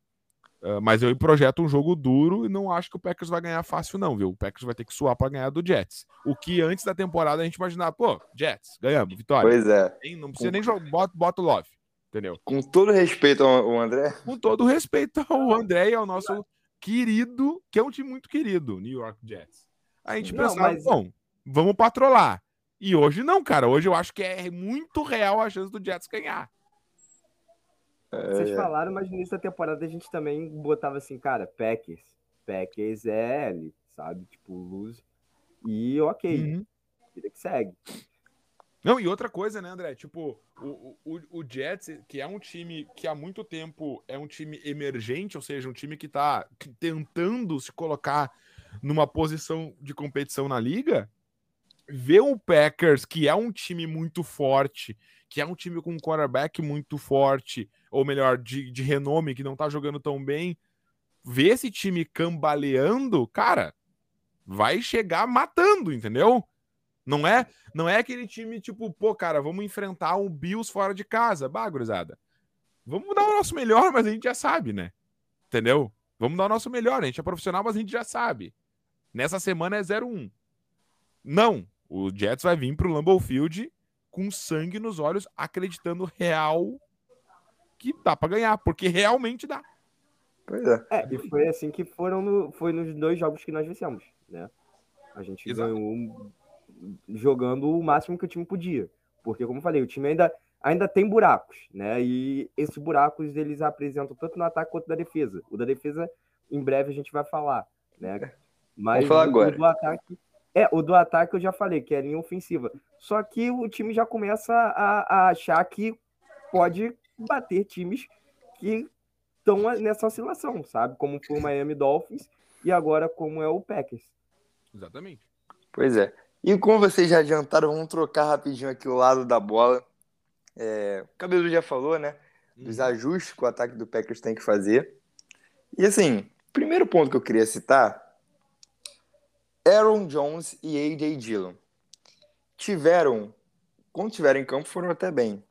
Uh, mas eu projeto um jogo duro e não acho que o Packers vai ganhar fácil, não, viu? O Packers vai ter que suar para ganhar do Jets. O que antes da temporada a gente imaginava, pô, Jets, ganhamos, vitória. Pois é. Não precisa nem jogar, bota, bota o Love. Entendeu? Com todo respeito ao André. Com todo respeito ao André e ao nosso querido, que é um time muito querido, New York Jets. A gente não, pensava, mas... bom, vamos patrolar. E hoje não, cara. Hoje eu acho que é muito real a chance do Jets ganhar. É... Vocês falaram, mas no início da temporada a gente também botava assim, cara, Packers. Packers é L, sabe? Tipo, lose. E ok. Uhum. Vida que segue. Não, e outra coisa, né, André? Tipo, o, o, o Jets, que é um time que há muito tempo é um time emergente, ou seja, um time que tá tentando se colocar numa posição de competição na liga, ver o Packers, que é um time muito forte, que é um time com um quarterback muito forte, ou melhor, de, de renome, que não tá jogando tão bem, ver esse time cambaleando, cara, vai chegar matando, entendeu? Não é, não é aquele time tipo, pô, cara, vamos enfrentar um Bills fora de casa. Bah, gurizada. Vamos dar o nosso melhor, mas a gente já sabe, né? Entendeu? Vamos dar o nosso melhor. A gente é profissional, mas a gente já sabe. Nessa semana é 0-1. Não. O Jets vai vir pro Lambeau Field com sangue nos olhos, acreditando real que dá para ganhar, porque realmente dá. Pois é. é. e foi assim que foram no, foi nos dois jogos que nós vencemos, né? A gente Exato. ganhou jogando o máximo que o time podia. Porque, como eu falei, o time ainda, ainda tem buracos, né? E esses buracos eles apresentam tanto no ataque quanto na defesa. O da defesa, em breve, a gente vai falar, né? Mas Vamos falar agora. O do ataque. É, o do ataque eu já falei, que é linha ofensiva. Só que o time já começa a, a achar que pode bater times que estão nessa oscilação, sabe? Como foi o Miami Dolphins e agora como é o Packers. Exatamente. Pois é. E como vocês já adiantaram, vamos trocar rapidinho aqui o lado da bola. É, o Cabelo já falou, né? Dos Uhum. ajustes que o ataque do Packers tem que fazer. E assim, primeiro ponto que eu queria citar: Aaron Jones e A.J. Dillon tiveram, quando tiveram em campo, foram até bem.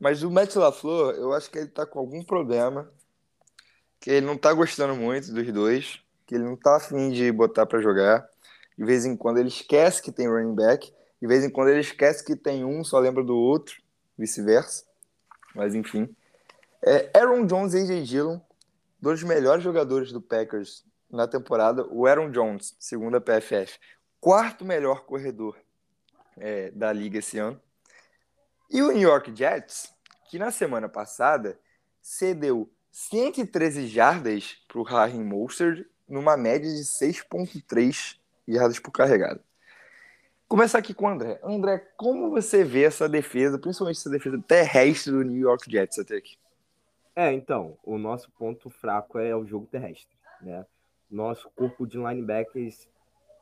Mas o Matt LaFleur, eu acho que ele tá com algum problema, que ele não tá gostando muito dos dois, que ele não tá afim de botar pra jogar. De vez em quando ele esquece que tem running back, de vez em quando ele esquece que tem um, só lembra do outro, vice-versa. Mas enfim. É, Aaron Jones e A.J. Dillon, dois dos melhores jogadores do Packers na temporada. O Aaron Jones, segundo a PFF, quarto melhor corredor é, da liga esse ano. E o New York Jets, que na semana passada cedeu 113 jardas para o Raheem Mostert, numa média de 6,3 jardas por carregada. Começar aqui com o André. André, como você vê essa defesa, principalmente essa defesa terrestre do New York Jets até aqui? É, então, o nosso ponto fraco é o jogo terrestre, né? Nosso corpo de linebackers,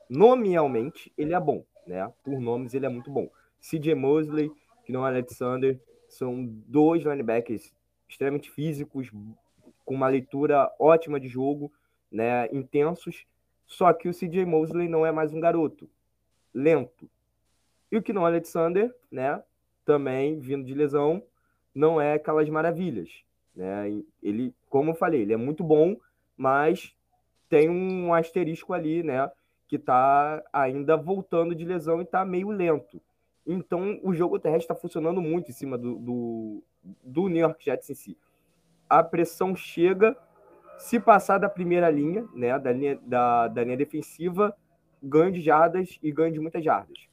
nominalmente, ele é bom, né? Por nomes, ele é muito bom. CJ Mosley, que não é Alexander, são dois linebackers extremamente físicos, com uma leitura ótima de jogo, né? Intensos. Só que o CJ Mosley não é mais um garoto, lento. E o Kino Alexander, né? Também vindo de lesão, não é aquelas maravilhas. Né? Ele, como eu falei, ele é muito bom, mas tem um asterisco ali, né? Que está ainda voltando de lesão e está meio lento. Então, o jogo terrestre está funcionando muito em cima do, do, do, New York Jets em si. A pressão chega, se passar da primeira linha, né? Da linha, da, da linha defensiva, ganho de jardas e ganho de muitas jardas.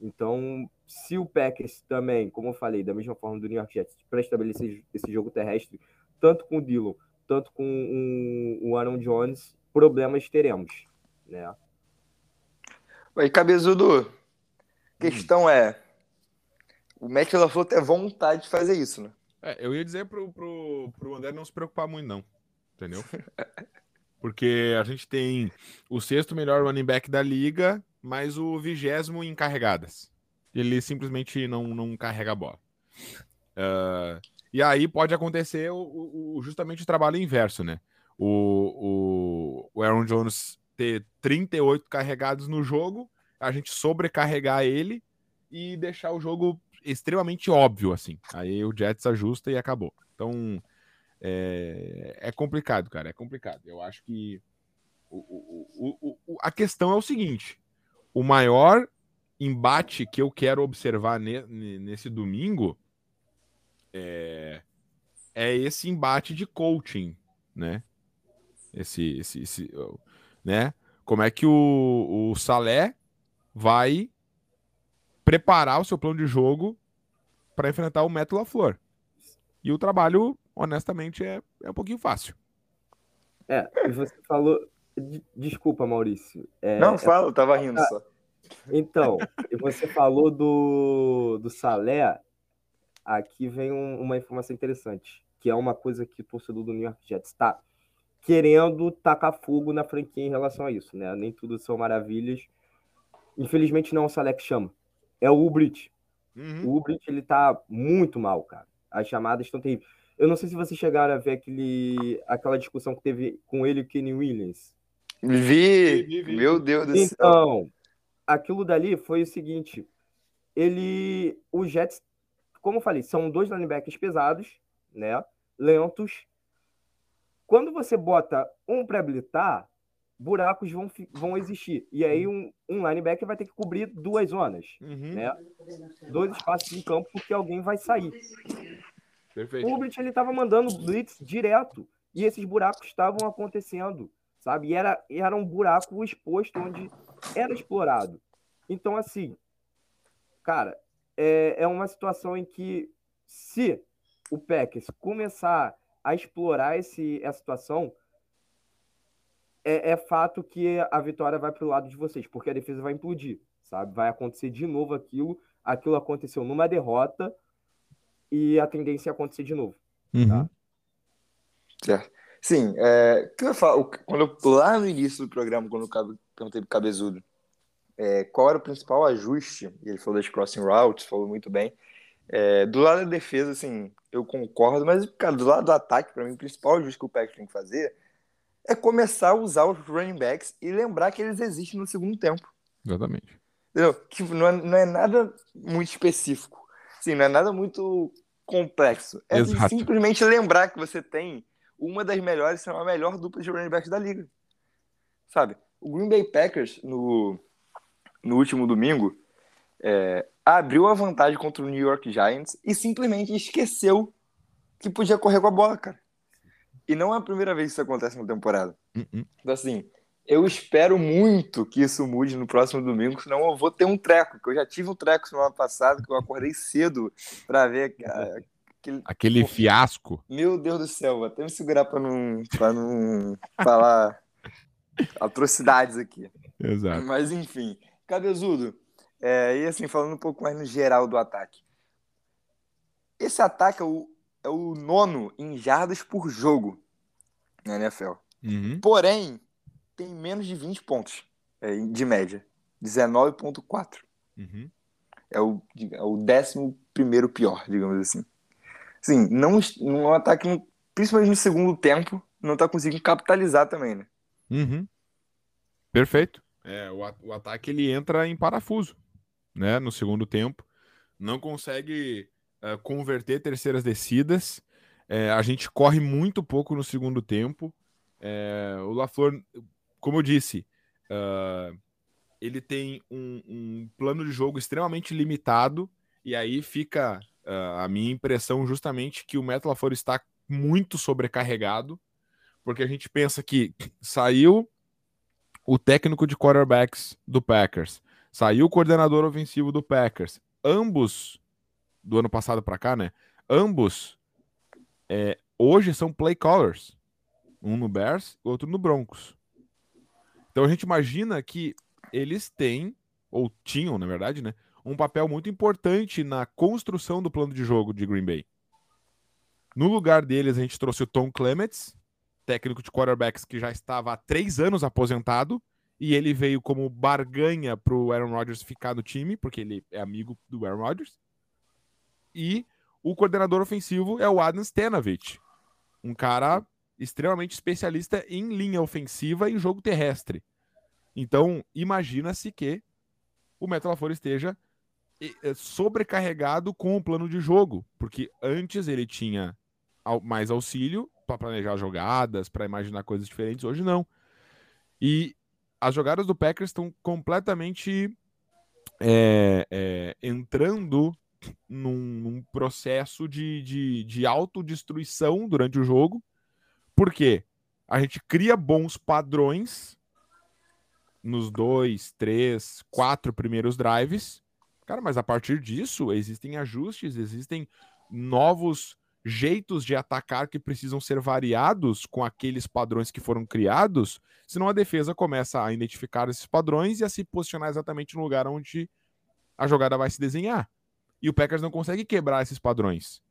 Então, se o Packers também, como eu falei, da mesma forma do New York Jets, para estabelecer esse jogo terrestre, tanto com o Dillon, tanto com o, Aaron Jones, problemas teremos, né? Oi, cabezudo. Questão hum. é, o Matt LaFleur tem vontade de fazer isso, né? É, eu ia dizer pro, pro, pro André não se preocupar muito, não. Entendeu? Porque a gente tem o sexto melhor running back da liga, mas o vigésimo em carregadas ele simplesmente não, não carrega a bola. Uh, e aí pode acontecer o, o, justamente o trabalho inverso, né? O, o, o Aaron Jones ter 38 carregados no jogo, a gente sobrecarregar ele e deixar o jogo extremamente óbvio, assim. Aí o Jets ajusta e acabou. Então é, é complicado, cara, é complicado. Eu acho que o, o, o, a questão é o seguinte: o maior embate que eu quero observar ne, nesse domingo é, é esse embate de coaching, né? Esse, esse, esse né? Como é que o, o Salé vai preparar o seu plano de jogo para enfrentar o Método Flor? E o trabalho, honestamente, é, é um pouquinho fácil. É, você falou. Desculpa, Maurício. É, Não, fala, eu tava rindo só. Então, você falou do, do Salé. Aqui vem um, uma informação interessante, que é uma coisa que o torcedor do New York Jets está querendo tacar fogo na franquia em relação a isso, né? Nem tudo são maravilhas. Infelizmente não é o Salé que chama, é o Ubrit. Uhum. O Ubrit, ele tá muito mal, cara. As chamadas estão terríveis. Eu não sei se vocês chegaram a ver aquele, aquela discussão que teve com ele e o Kenny Williams. Vi, vi, vi. meu Deus do então, céu. Então, aquilo dali foi o seguinte: ele, o Jets, como eu falei, são dois linebackers pesados, né? Lentos. Quando você bota um para habilitar, buracos vão, vão existir. E aí um, um linebacker vai ter que cobrir duas zonas, uhum. né? Dois espaços em campo porque alguém vai sair. Perfeito. O Blitz ele estava mandando blitz direto e esses buracos estavam acontecendo, sabe? E era, era um buraco exposto onde era explorado. Então, assim, cara, é, é uma situação em que se o Packers começar a explorar esse, essa situação, é, é fato que a vitória vai para o lado de vocês, porque a defesa vai implodir, sabe? Vai acontecer de novo aquilo. Aquilo aconteceu numa derrota e a tendência é acontecer de novo. Uhum. Tá? Certo. Sim, é, que eu falo, quando eu, lá no início do programa, quando o perguntei pro Cabezudo é, qual era o principal ajuste, e ele falou das crossing routes, falou muito bem. É, do lado da defesa, assim, eu concordo, mas, cara, do lado do ataque, para mim, o principal ajuste que o Packers tem que fazer é começar a usar os running backs e lembrar que eles existem no segundo tempo. Exatamente. Entendeu? Que não é, não é nada muito específico. Sim, não é nada muito complexo. É Exato. simplesmente lembrar que você tem uma das melhores, se não a melhor dupla de running backs da liga. Sabe? O Green Bay Packers, no, no último domingo, é, abriu a vantagem contra o New York Giants e simplesmente esqueceu que podia correr com a bola, cara. E não é a primeira vez que isso acontece na temporada. Uh-uh. Então, assim, eu espero muito que isso mude no próximo domingo, senão eu vou ter um treco, que eu já tive um treco semana passada, que eu acordei cedo para ver a- aquele... Aquele fiasco. Meu Deus do céu, vou até me segurar para não, pra não falar atrocidades aqui. Exato. Mas enfim, Cabezudo, é, e assim, falando um pouco mais no geral do ataque. Esse ataque é o, é o nono em jardas por jogo na NFL. Uhum. Porém, tem menos de 20 pontos é, de média. 19,4. Uhum. É o, é o décimo primeiro pior, digamos assim. Sim, não, um ataque, no- principalmente no segundo tempo, não tá conseguindo capitalizar também, né? Uhum. Perfeito. É, o, o ataque ele entra em parafuso, né? No segundo tempo, não consegue eh, converter terceiras descidas. É, a gente corre muito pouco no segundo tempo. É, o Lafleur, como eu disse, ah, ele tem um, um plano de jogo extremamente limitado e aí fica ah, a minha impressão justamente que o Matt LaFleur está muito sobrecarregado, porque a gente pensa que saiu o técnico de quarterbacks do Packers, saiu o coordenador ofensivo do Packers, ambos do ano passado para cá, né? Ambos é, hoje são play callers, um no Bears, outro no Broncos. Então a gente imagina que eles têm ou tinham, na verdade, né, um papel muito importante na construção do plano de jogo de Green Bay. No lugar deles, a gente trouxe o Tom Clements, técnico de quarterbacks que já estava há três anos aposentado, e ele veio como barganha para o Aaron Rodgers ficar no time, porque ele é amigo do Aaron Rodgers. E o coordenador ofensivo é o Adam Stenavich, um cara extremamente especialista em linha ofensiva e jogo terrestre. Então, imagina-se que o LaFleur esteja eh, sobrecarregado com o plano de jogo, porque antes ele tinha mais auxílio para planejar jogadas, para imaginar coisas diferentes, hoje não. E as jogadas do Packers estão completamente é, é, entrando num, num processo de, de, de autodestruição durante o jogo, porque a gente cria bons padrões nos dois, três, quatro primeiros drives. Cara, mas a partir disso existem ajustes, existem novos jeitos de atacar que precisam ser variados com aqueles padrões que foram criados, senão a defesa começa a identificar esses padrões e a se posicionar exatamente no lugar onde a jogada vai se desenhar. E o Packers não consegue quebrar esses padrões.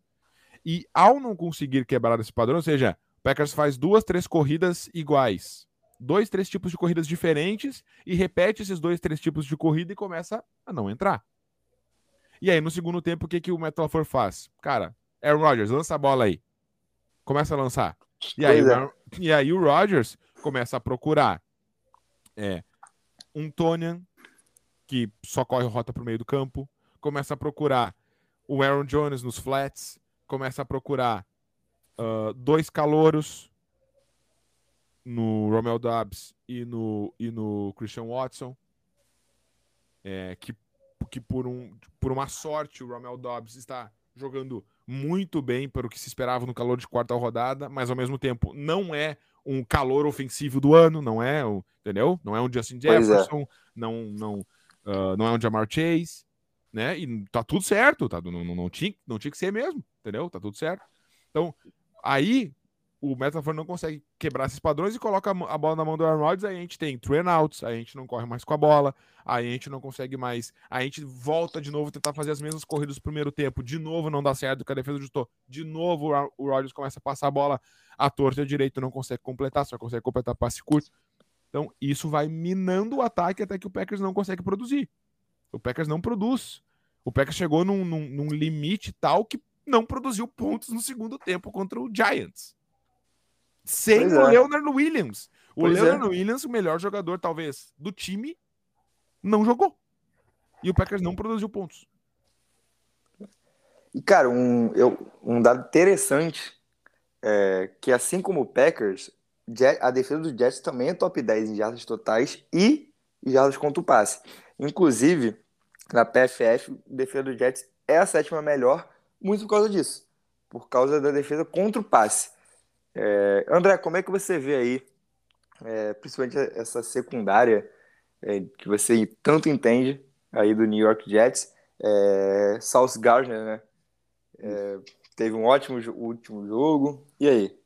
E ao não conseguir quebrar esse padrão, ou seja, o Packers faz duas, três corridas iguais, dois, três tipos de corridas diferentes e repete esses dois, três tipos de corrida e começa a não entrar. E aí, no segundo tempo, o que, que o Metal Four faz? Cara, Aaron Rodgers, lança a bola aí. Começa a lançar. E aí, o é. Aaron- e aí o Rodgers começa a procurar é, um Tonian, que só corre rota pro meio do campo. Começa a procurar o Aaron Jones nos flats. Começa a procurar ah, dois calouros no Romeo Dobbs e no, e no Christian Watson. É, que, que por, um, por uma sorte o Romeo Dobbs está jogando muito bem para o que se esperava no calor de quarta rodada, mas ao mesmo tempo não é um calor ofensivo do ano, não é, o- entendeu? Não é um Justin é. Jefferson, não, não, ah, não é um Jamar Chase, né? E tá tudo certo, tá? Não, não, não, tinha, não tinha que ser mesmo, entendeu? Tá tudo certo. Então, aí o Metafor não consegue quebrar esses padrões e coloca a bola na mão do Aaron Rodgers, aí a gente tem three and outs, aí a gente não corre mais com a bola, aí a gente não consegue mais, aí a gente volta de novo tentar fazer as mesmas corridas do primeiro tempo, de novo não dá certo, que a defesa ajustou, de novo o Rodgers começa a passar a bola à torta à direita, não consegue completar, só consegue completar passe curto. Então, isso vai minando o ataque até que o Packers não consegue produzir. O Packers não produz. O Packers chegou num, num, num limite tal que não produziu pontos no segundo tempo contra o Giants. Sem pois o é. Leonard Williams. O pois Leonard é. Williams, o melhor jogador, talvez, do time, não jogou. E o Packers não produziu pontos. E, cara, um, eu, um dado interessante é que, assim como o Packers, a defesa do Jets também é top 10 em jardas totais e jardas contra o passe. Inclusive, na PFF, a defesa do Jets é a sétima melhor, muito por causa disso. Por causa da defesa contra o passe. É, André, como é que você vê aí, é, principalmente essa secundária é, que você tanto entende aí do New York Jets, é, South Gardner, né? É, teve um ótimo último jogo. E aí?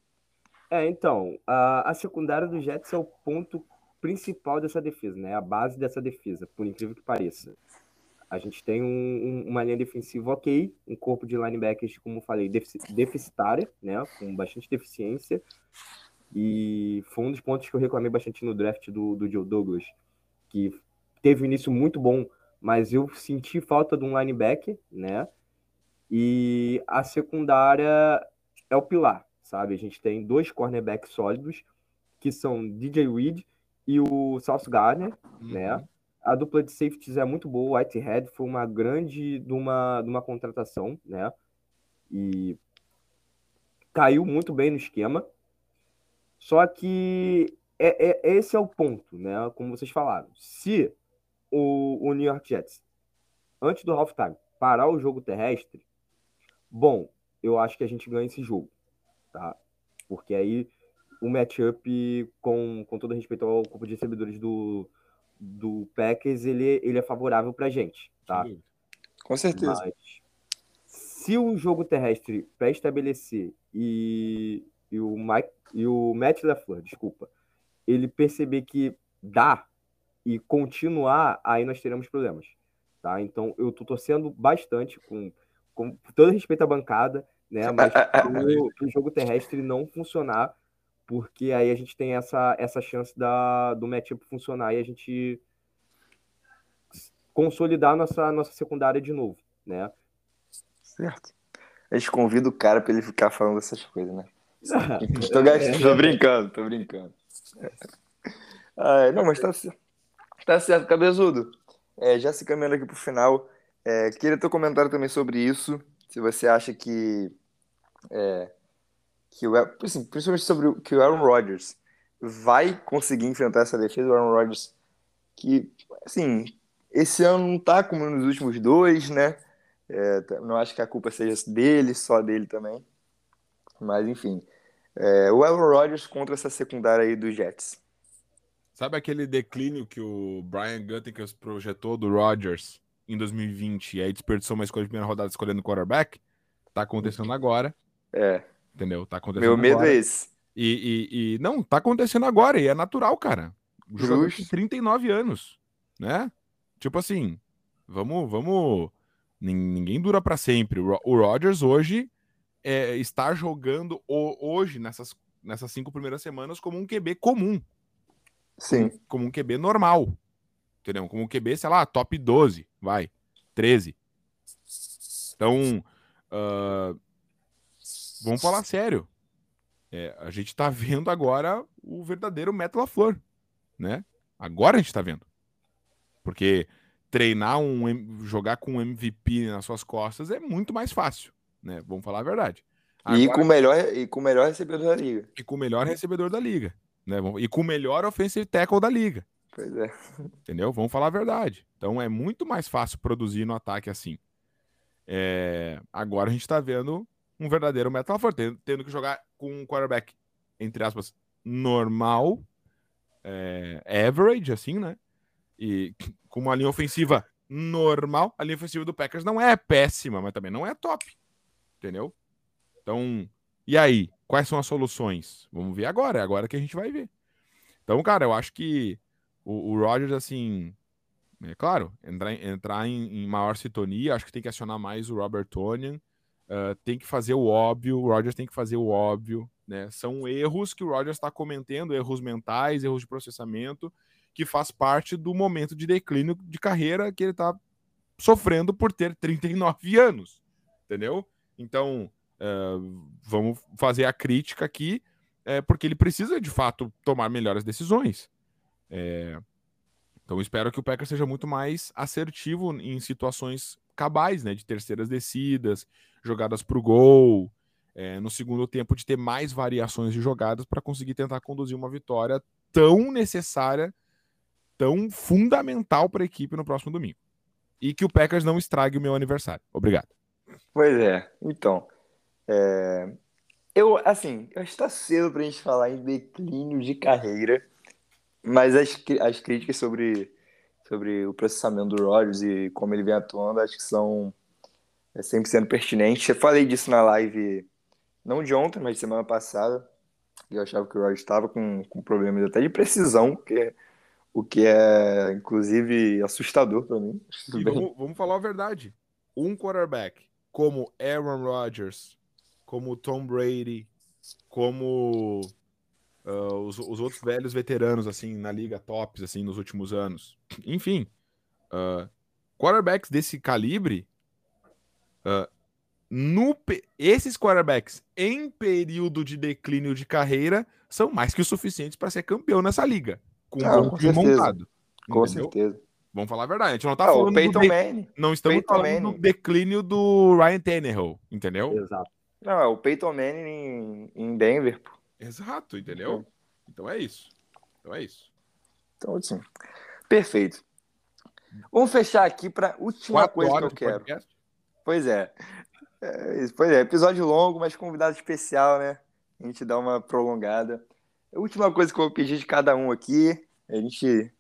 É, então, a, a secundária do Jets é o ponto principal dessa defesa, né? A base dessa defesa, por incrível que pareça. A gente tem um, um, uma linha defensiva ok, um corpo de linebackers, como falei, deficitária, né? Com bastante deficiência. E foi um dos pontos que eu reclamei bastante no draft do, do Joe Douglas, que teve um início muito bom, mas eu senti falta de um linebacker, né? E a secundária é o pilar, sabe? A gente tem dois cornerbacks sólidos, que são DJ Reed e o Sauce Gardner, uhum. né? A dupla de safeties é muito boa, o Whitehead foi uma grande de uma, de uma contratação, né? E caiu muito bem no esquema. Só que é, é, esse é o ponto, né? Como vocês falaram. Se o, o New York Jets, antes do halftime, parar o jogo terrestre, bom, eu acho que a gente ganha esse jogo, tá? Porque aí o matchup, com, com todo respeito ao corpo de recebedores do, do Packers, ele, ele é favorável pra gente, tá? Com certeza. Mas, se o jogo terrestre pré-estabelecer e, e, o Mike, e o Matt LaFleur, desculpa, ele perceber que dá e continuar, aí nós teremos problemas, tá? Então, eu tô torcendo bastante com, com todo respeito à bancada, né? Mas para o jogo terrestre não funcionar, porque aí a gente tem essa, essa chance da, do matchup funcionar e a gente consolidar nossa, nossa secundária de novo, né? Certo. A gente convida o cara para ele ficar falando essas coisas, né? tô, gastando, tô brincando, tô brincando. Ah, não, mas tá, tá certo, cabezudo. É, já se caminhando aqui pro final, é, queria teu comentário também sobre isso. Se você acha que é, que o, assim, principalmente sobre o, que o Aaron Rodgers vai conseguir enfrentar essa defesa, o Aaron Rodgers, que, assim, esse ano não tá como nos últimos dois, né? É, tá, não acho que a culpa seja dele, só dele também. Mas, enfim, é, o Aaron Rodgers contra essa secundária aí dos Jets. Sabe aquele declínio que o Brian Gutekunst projetou do Rodgers em 2020 e aí desperdiçou uma escolha de primeira rodada escolhendo quarterback? Tá acontecendo agora. É. Entendeu? Tá acontecendo Meu medo agora. é esse. E, e, e, não, tá acontecendo agora e é natural, cara. O jogador tem 39 anos, né? Tipo assim, vamos, vamos. Ninguém dura para sempre. O Rodgers hoje é, está jogando hoje nessas, nessas cinco primeiras semanas como um QB comum. Sim. Como, como um QB normal. Entendeu? Como um QB, sei lá, top 12, vai. 13. Então, uh, vamos falar sério. É, a gente tá vendo agora o verdadeiro Matt LaFleur, né? Agora a gente tá vendo. Porque treinar um jogar com um MVP nas suas costas é muito mais fácil, né? Vamos falar a verdade. Agora, e com o melhor e com o melhor recebedor da liga. E com o melhor recebedor da liga, né? E com o melhor offensive tackle da liga. Pois é. Entendeu? Vamos falar a verdade. Então é muito mais fácil produzir no ataque assim. É... Agora a gente tá vendo um verdadeiro Metal Force, tendo, tendo, que jogar com um quarterback, entre aspas, normal, é, average, assim, né? E com uma linha ofensiva normal. A linha ofensiva do Packers não é péssima, mas também não é top. Entendeu? Então, e aí? Quais são as soluções? Vamos ver agora, é agora que a gente vai ver. Então, cara, eu acho que o, o assim, é claro, entrar, entrar em, em, maior sintonia, acho que tem que acionar mais o Robert Tonian. Uh, tem que fazer o óbvio, o Rodgers tem que fazer o óbvio, Né? São erros que o Rodgers está cometendo, erros mentais, erros de processamento, que faz parte do momento de declínio de carreira que ele está sofrendo por ter 39 anos, entendeu? Então, uh, vamos fazer a crítica aqui, é, porque ele precisa de fato tomar melhores decisões. É, então, espero que o Packers seja muito mais assertivo em situações cabais, né, de terceiras descidas, jogadas para o gol, é, no segundo tempo de ter mais variações de jogadas para conseguir tentar conduzir uma vitória tão necessária, tão fundamental para a equipe no próximo domingo. E que o Packers não estrague o meu aniversário. Obrigado. Pois é, então. É... Eu, assim, está cedo para a gente falar em declínio de carreira, mas as, as críticas sobre, sobre o processamento do Rodgers e como ele vem atuando, acho que são é, 100% pertinentes. Eu falei disso na live não de ontem, mas de semana passada. Eu achava que o Roy estava com, com problemas até de precisão, que é, o que é, inclusive, assustador para mim. E vamos, vamos, falar a verdade. Um quarterback como Aaron Rodgers, como Tom Brady, como uh, os, os, outros velhos veteranos, assim, na liga tops, assim, nos últimos anos. Enfim, uh, quarterbacks desse calibre uh, no, esses quarterbacks em período de declínio de carreira são mais que o suficientes para ser campeão nessa liga. Com um bom time montado. Com entendeu? certeza. Vamos falar a verdade. A gente não tá ah, falando Peyton do Manning. Não estamos Peyton falando Manning. do declínio do Ryan Tannehill, entendeu? Exato. Não, é o Peyton Manning em, em Denver. Pô. Exato, entendeu? Então é isso. Então é isso. Então, assim. Perfeito. Vamos fechar aqui para última Quatro coisa que eu quero. Podcast? Pois é. É, pois é, episódio longo, mas convidado especial, né? A gente dá uma prolongada. A última coisa que eu vou pedir de cada um aqui, a gente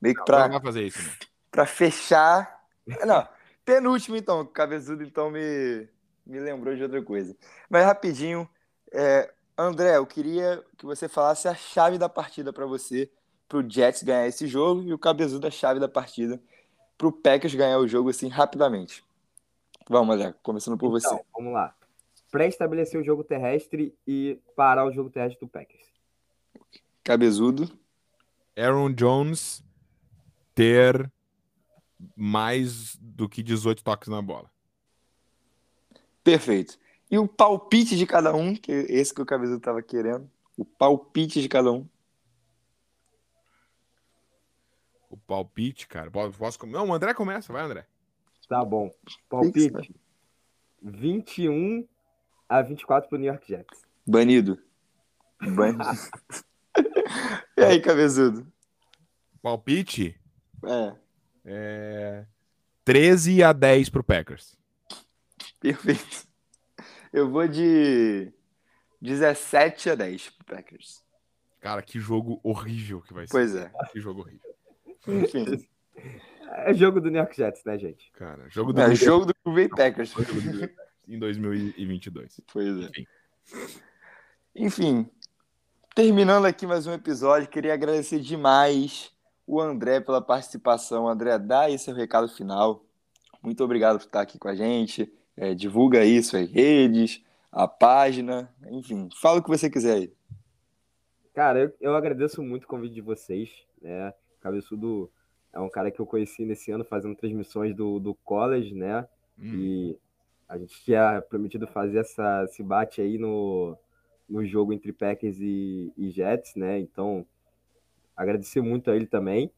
meio que pra, Não, fazer isso, né? pra fechar. Não, penúltimo então, o cabeçudo então me, me lembrou de outra coisa. Mas rapidinho, é, André, eu queria que você falasse a chave da partida para você, pro Jets ganhar esse jogo, e o cabezudo a chave da partida pro Packers ganhar o jogo assim rapidamente. Vamos, André, começando por então, você. Vamos lá. Pré-estabelecer o jogo terrestre e parar o jogo terrestre do Packers. Cabezudo. Aaron Jones ter mais do que 18 toques na bola. Perfeito. E o palpite de cada um, que é esse que o Cabezudo estava querendo. O palpite de cada um. O palpite, cara. Posso... Não, o André começa. Vai, André. Tá bom. Palpite. 21 a 24 pro New York Jets. Banido. Banido. e aí, cabezudo? Palpite? É. é. 13 a 10 pro Packers. Perfeito. Eu vou de 17 a 10 pro Packers. Cara, que jogo horrível que vai ser. Pois é. Que jogo horrível. Enfim. É jogo do New York Jets, né, gente? Cara, jogo do É jogo do Green Packers. em 2022. Pois é. Enfim. Enfim, terminando aqui mais um episódio, queria agradecer demais o André pela participação. André, dá aí seu recado final. Muito obrigado por estar aqui com a gente. É, divulga isso as redes, a página, enfim, fala o que você quiser aí. Cara, eu, eu agradeço muito o convite de vocês. Né? Cabeçudo é um cara que eu conheci nesse ano fazendo transmissões do, do college, né? Hum. E a gente tinha prometido fazer essa, esse bate aí no, no jogo entre Packers e, e Jets, né? Então, agradecer muito a ele também.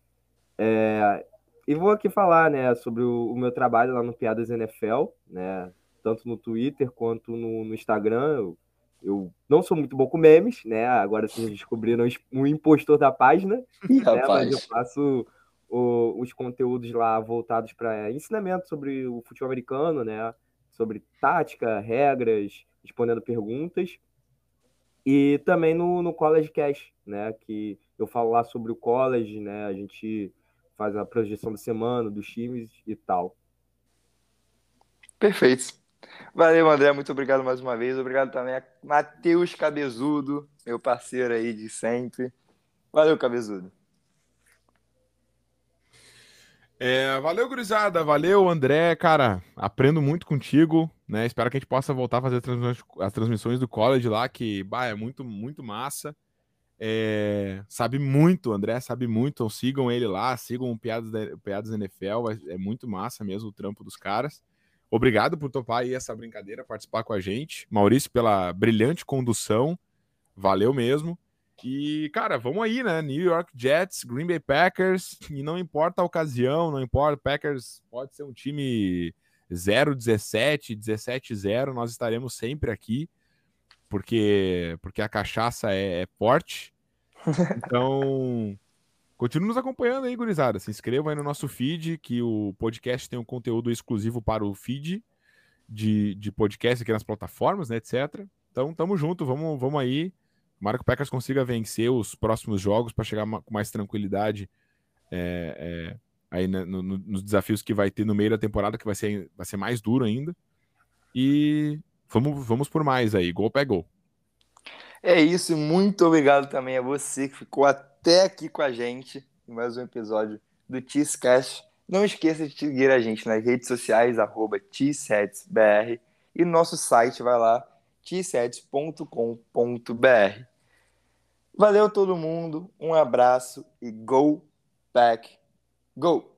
É, e vou aqui falar, né, sobre o, o, meu trabalho lá no Piadas NFL, né? Tanto no Twitter quanto no, no Instagram. Eu, eu, não sou muito bom com memes, né? Agora vocês descobriram o impostor da página. Né? Mas eu faço o, os conteúdos lá voltados para ensinamento sobre o futebol americano, né? Sobre tática, regras, respondendo perguntas. E também no, no College Cash, né? Que eu falo lá sobre o college, né? A gente faz a projeção da semana, dos times e tal. Perfeito. Valeu, André. Muito obrigado mais uma vez. Obrigado também a Matheus Cabezudo, meu parceiro aí de sempre. Valeu, Cabezudo. É, valeu, gurizada. Valeu, André. Cara, aprendo muito contigo, né? Espero que a gente possa voltar a fazer as transmissões, do college lá, que bah, é muito, muito massa. É, sabe muito, André sabe muito. Então sigam ele lá, sigam o Piadas, da, Piadas NFL. É, é muito massa mesmo o trampo dos caras. Obrigado por topar aí essa brincadeira, participar com a gente. Maurício, pela brilhante condução. Valeu mesmo. E, cara, vamos aí, né? New York Jets, Green Bay Packers, e não importa a ocasião, não importa, Packers pode ser um time 0-17, 17-0, nós estaremos sempre aqui, porque, porque a cachaça é, é forte. Então, continue nos acompanhando aí, gurizada. Se inscreva aí no nosso feed, que o podcast tem um conteúdo exclusivo para o feed de, de podcast aqui nas plataformas, né, etc. Então, tamo junto, vamos, vamos aí. Tomara que o Packers consiga vencer os próximos jogos para chegar com mais tranquilidade é, é, aí né, no, no, nos desafios que vai ter no meio da temporada, que vai ser, vai ser mais duro ainda. E vamos, vamos por mais aí. Gol pegou. É isso, muito obrigado também a você que ficou até aqui com a gente em mais um episódio do Cheesecast. Não esqueça de seguir a gente nas redes sociais, arroba e no nosso site, vai lá, t7.com.br. Valeu todo mundo, um abraço e go back, go!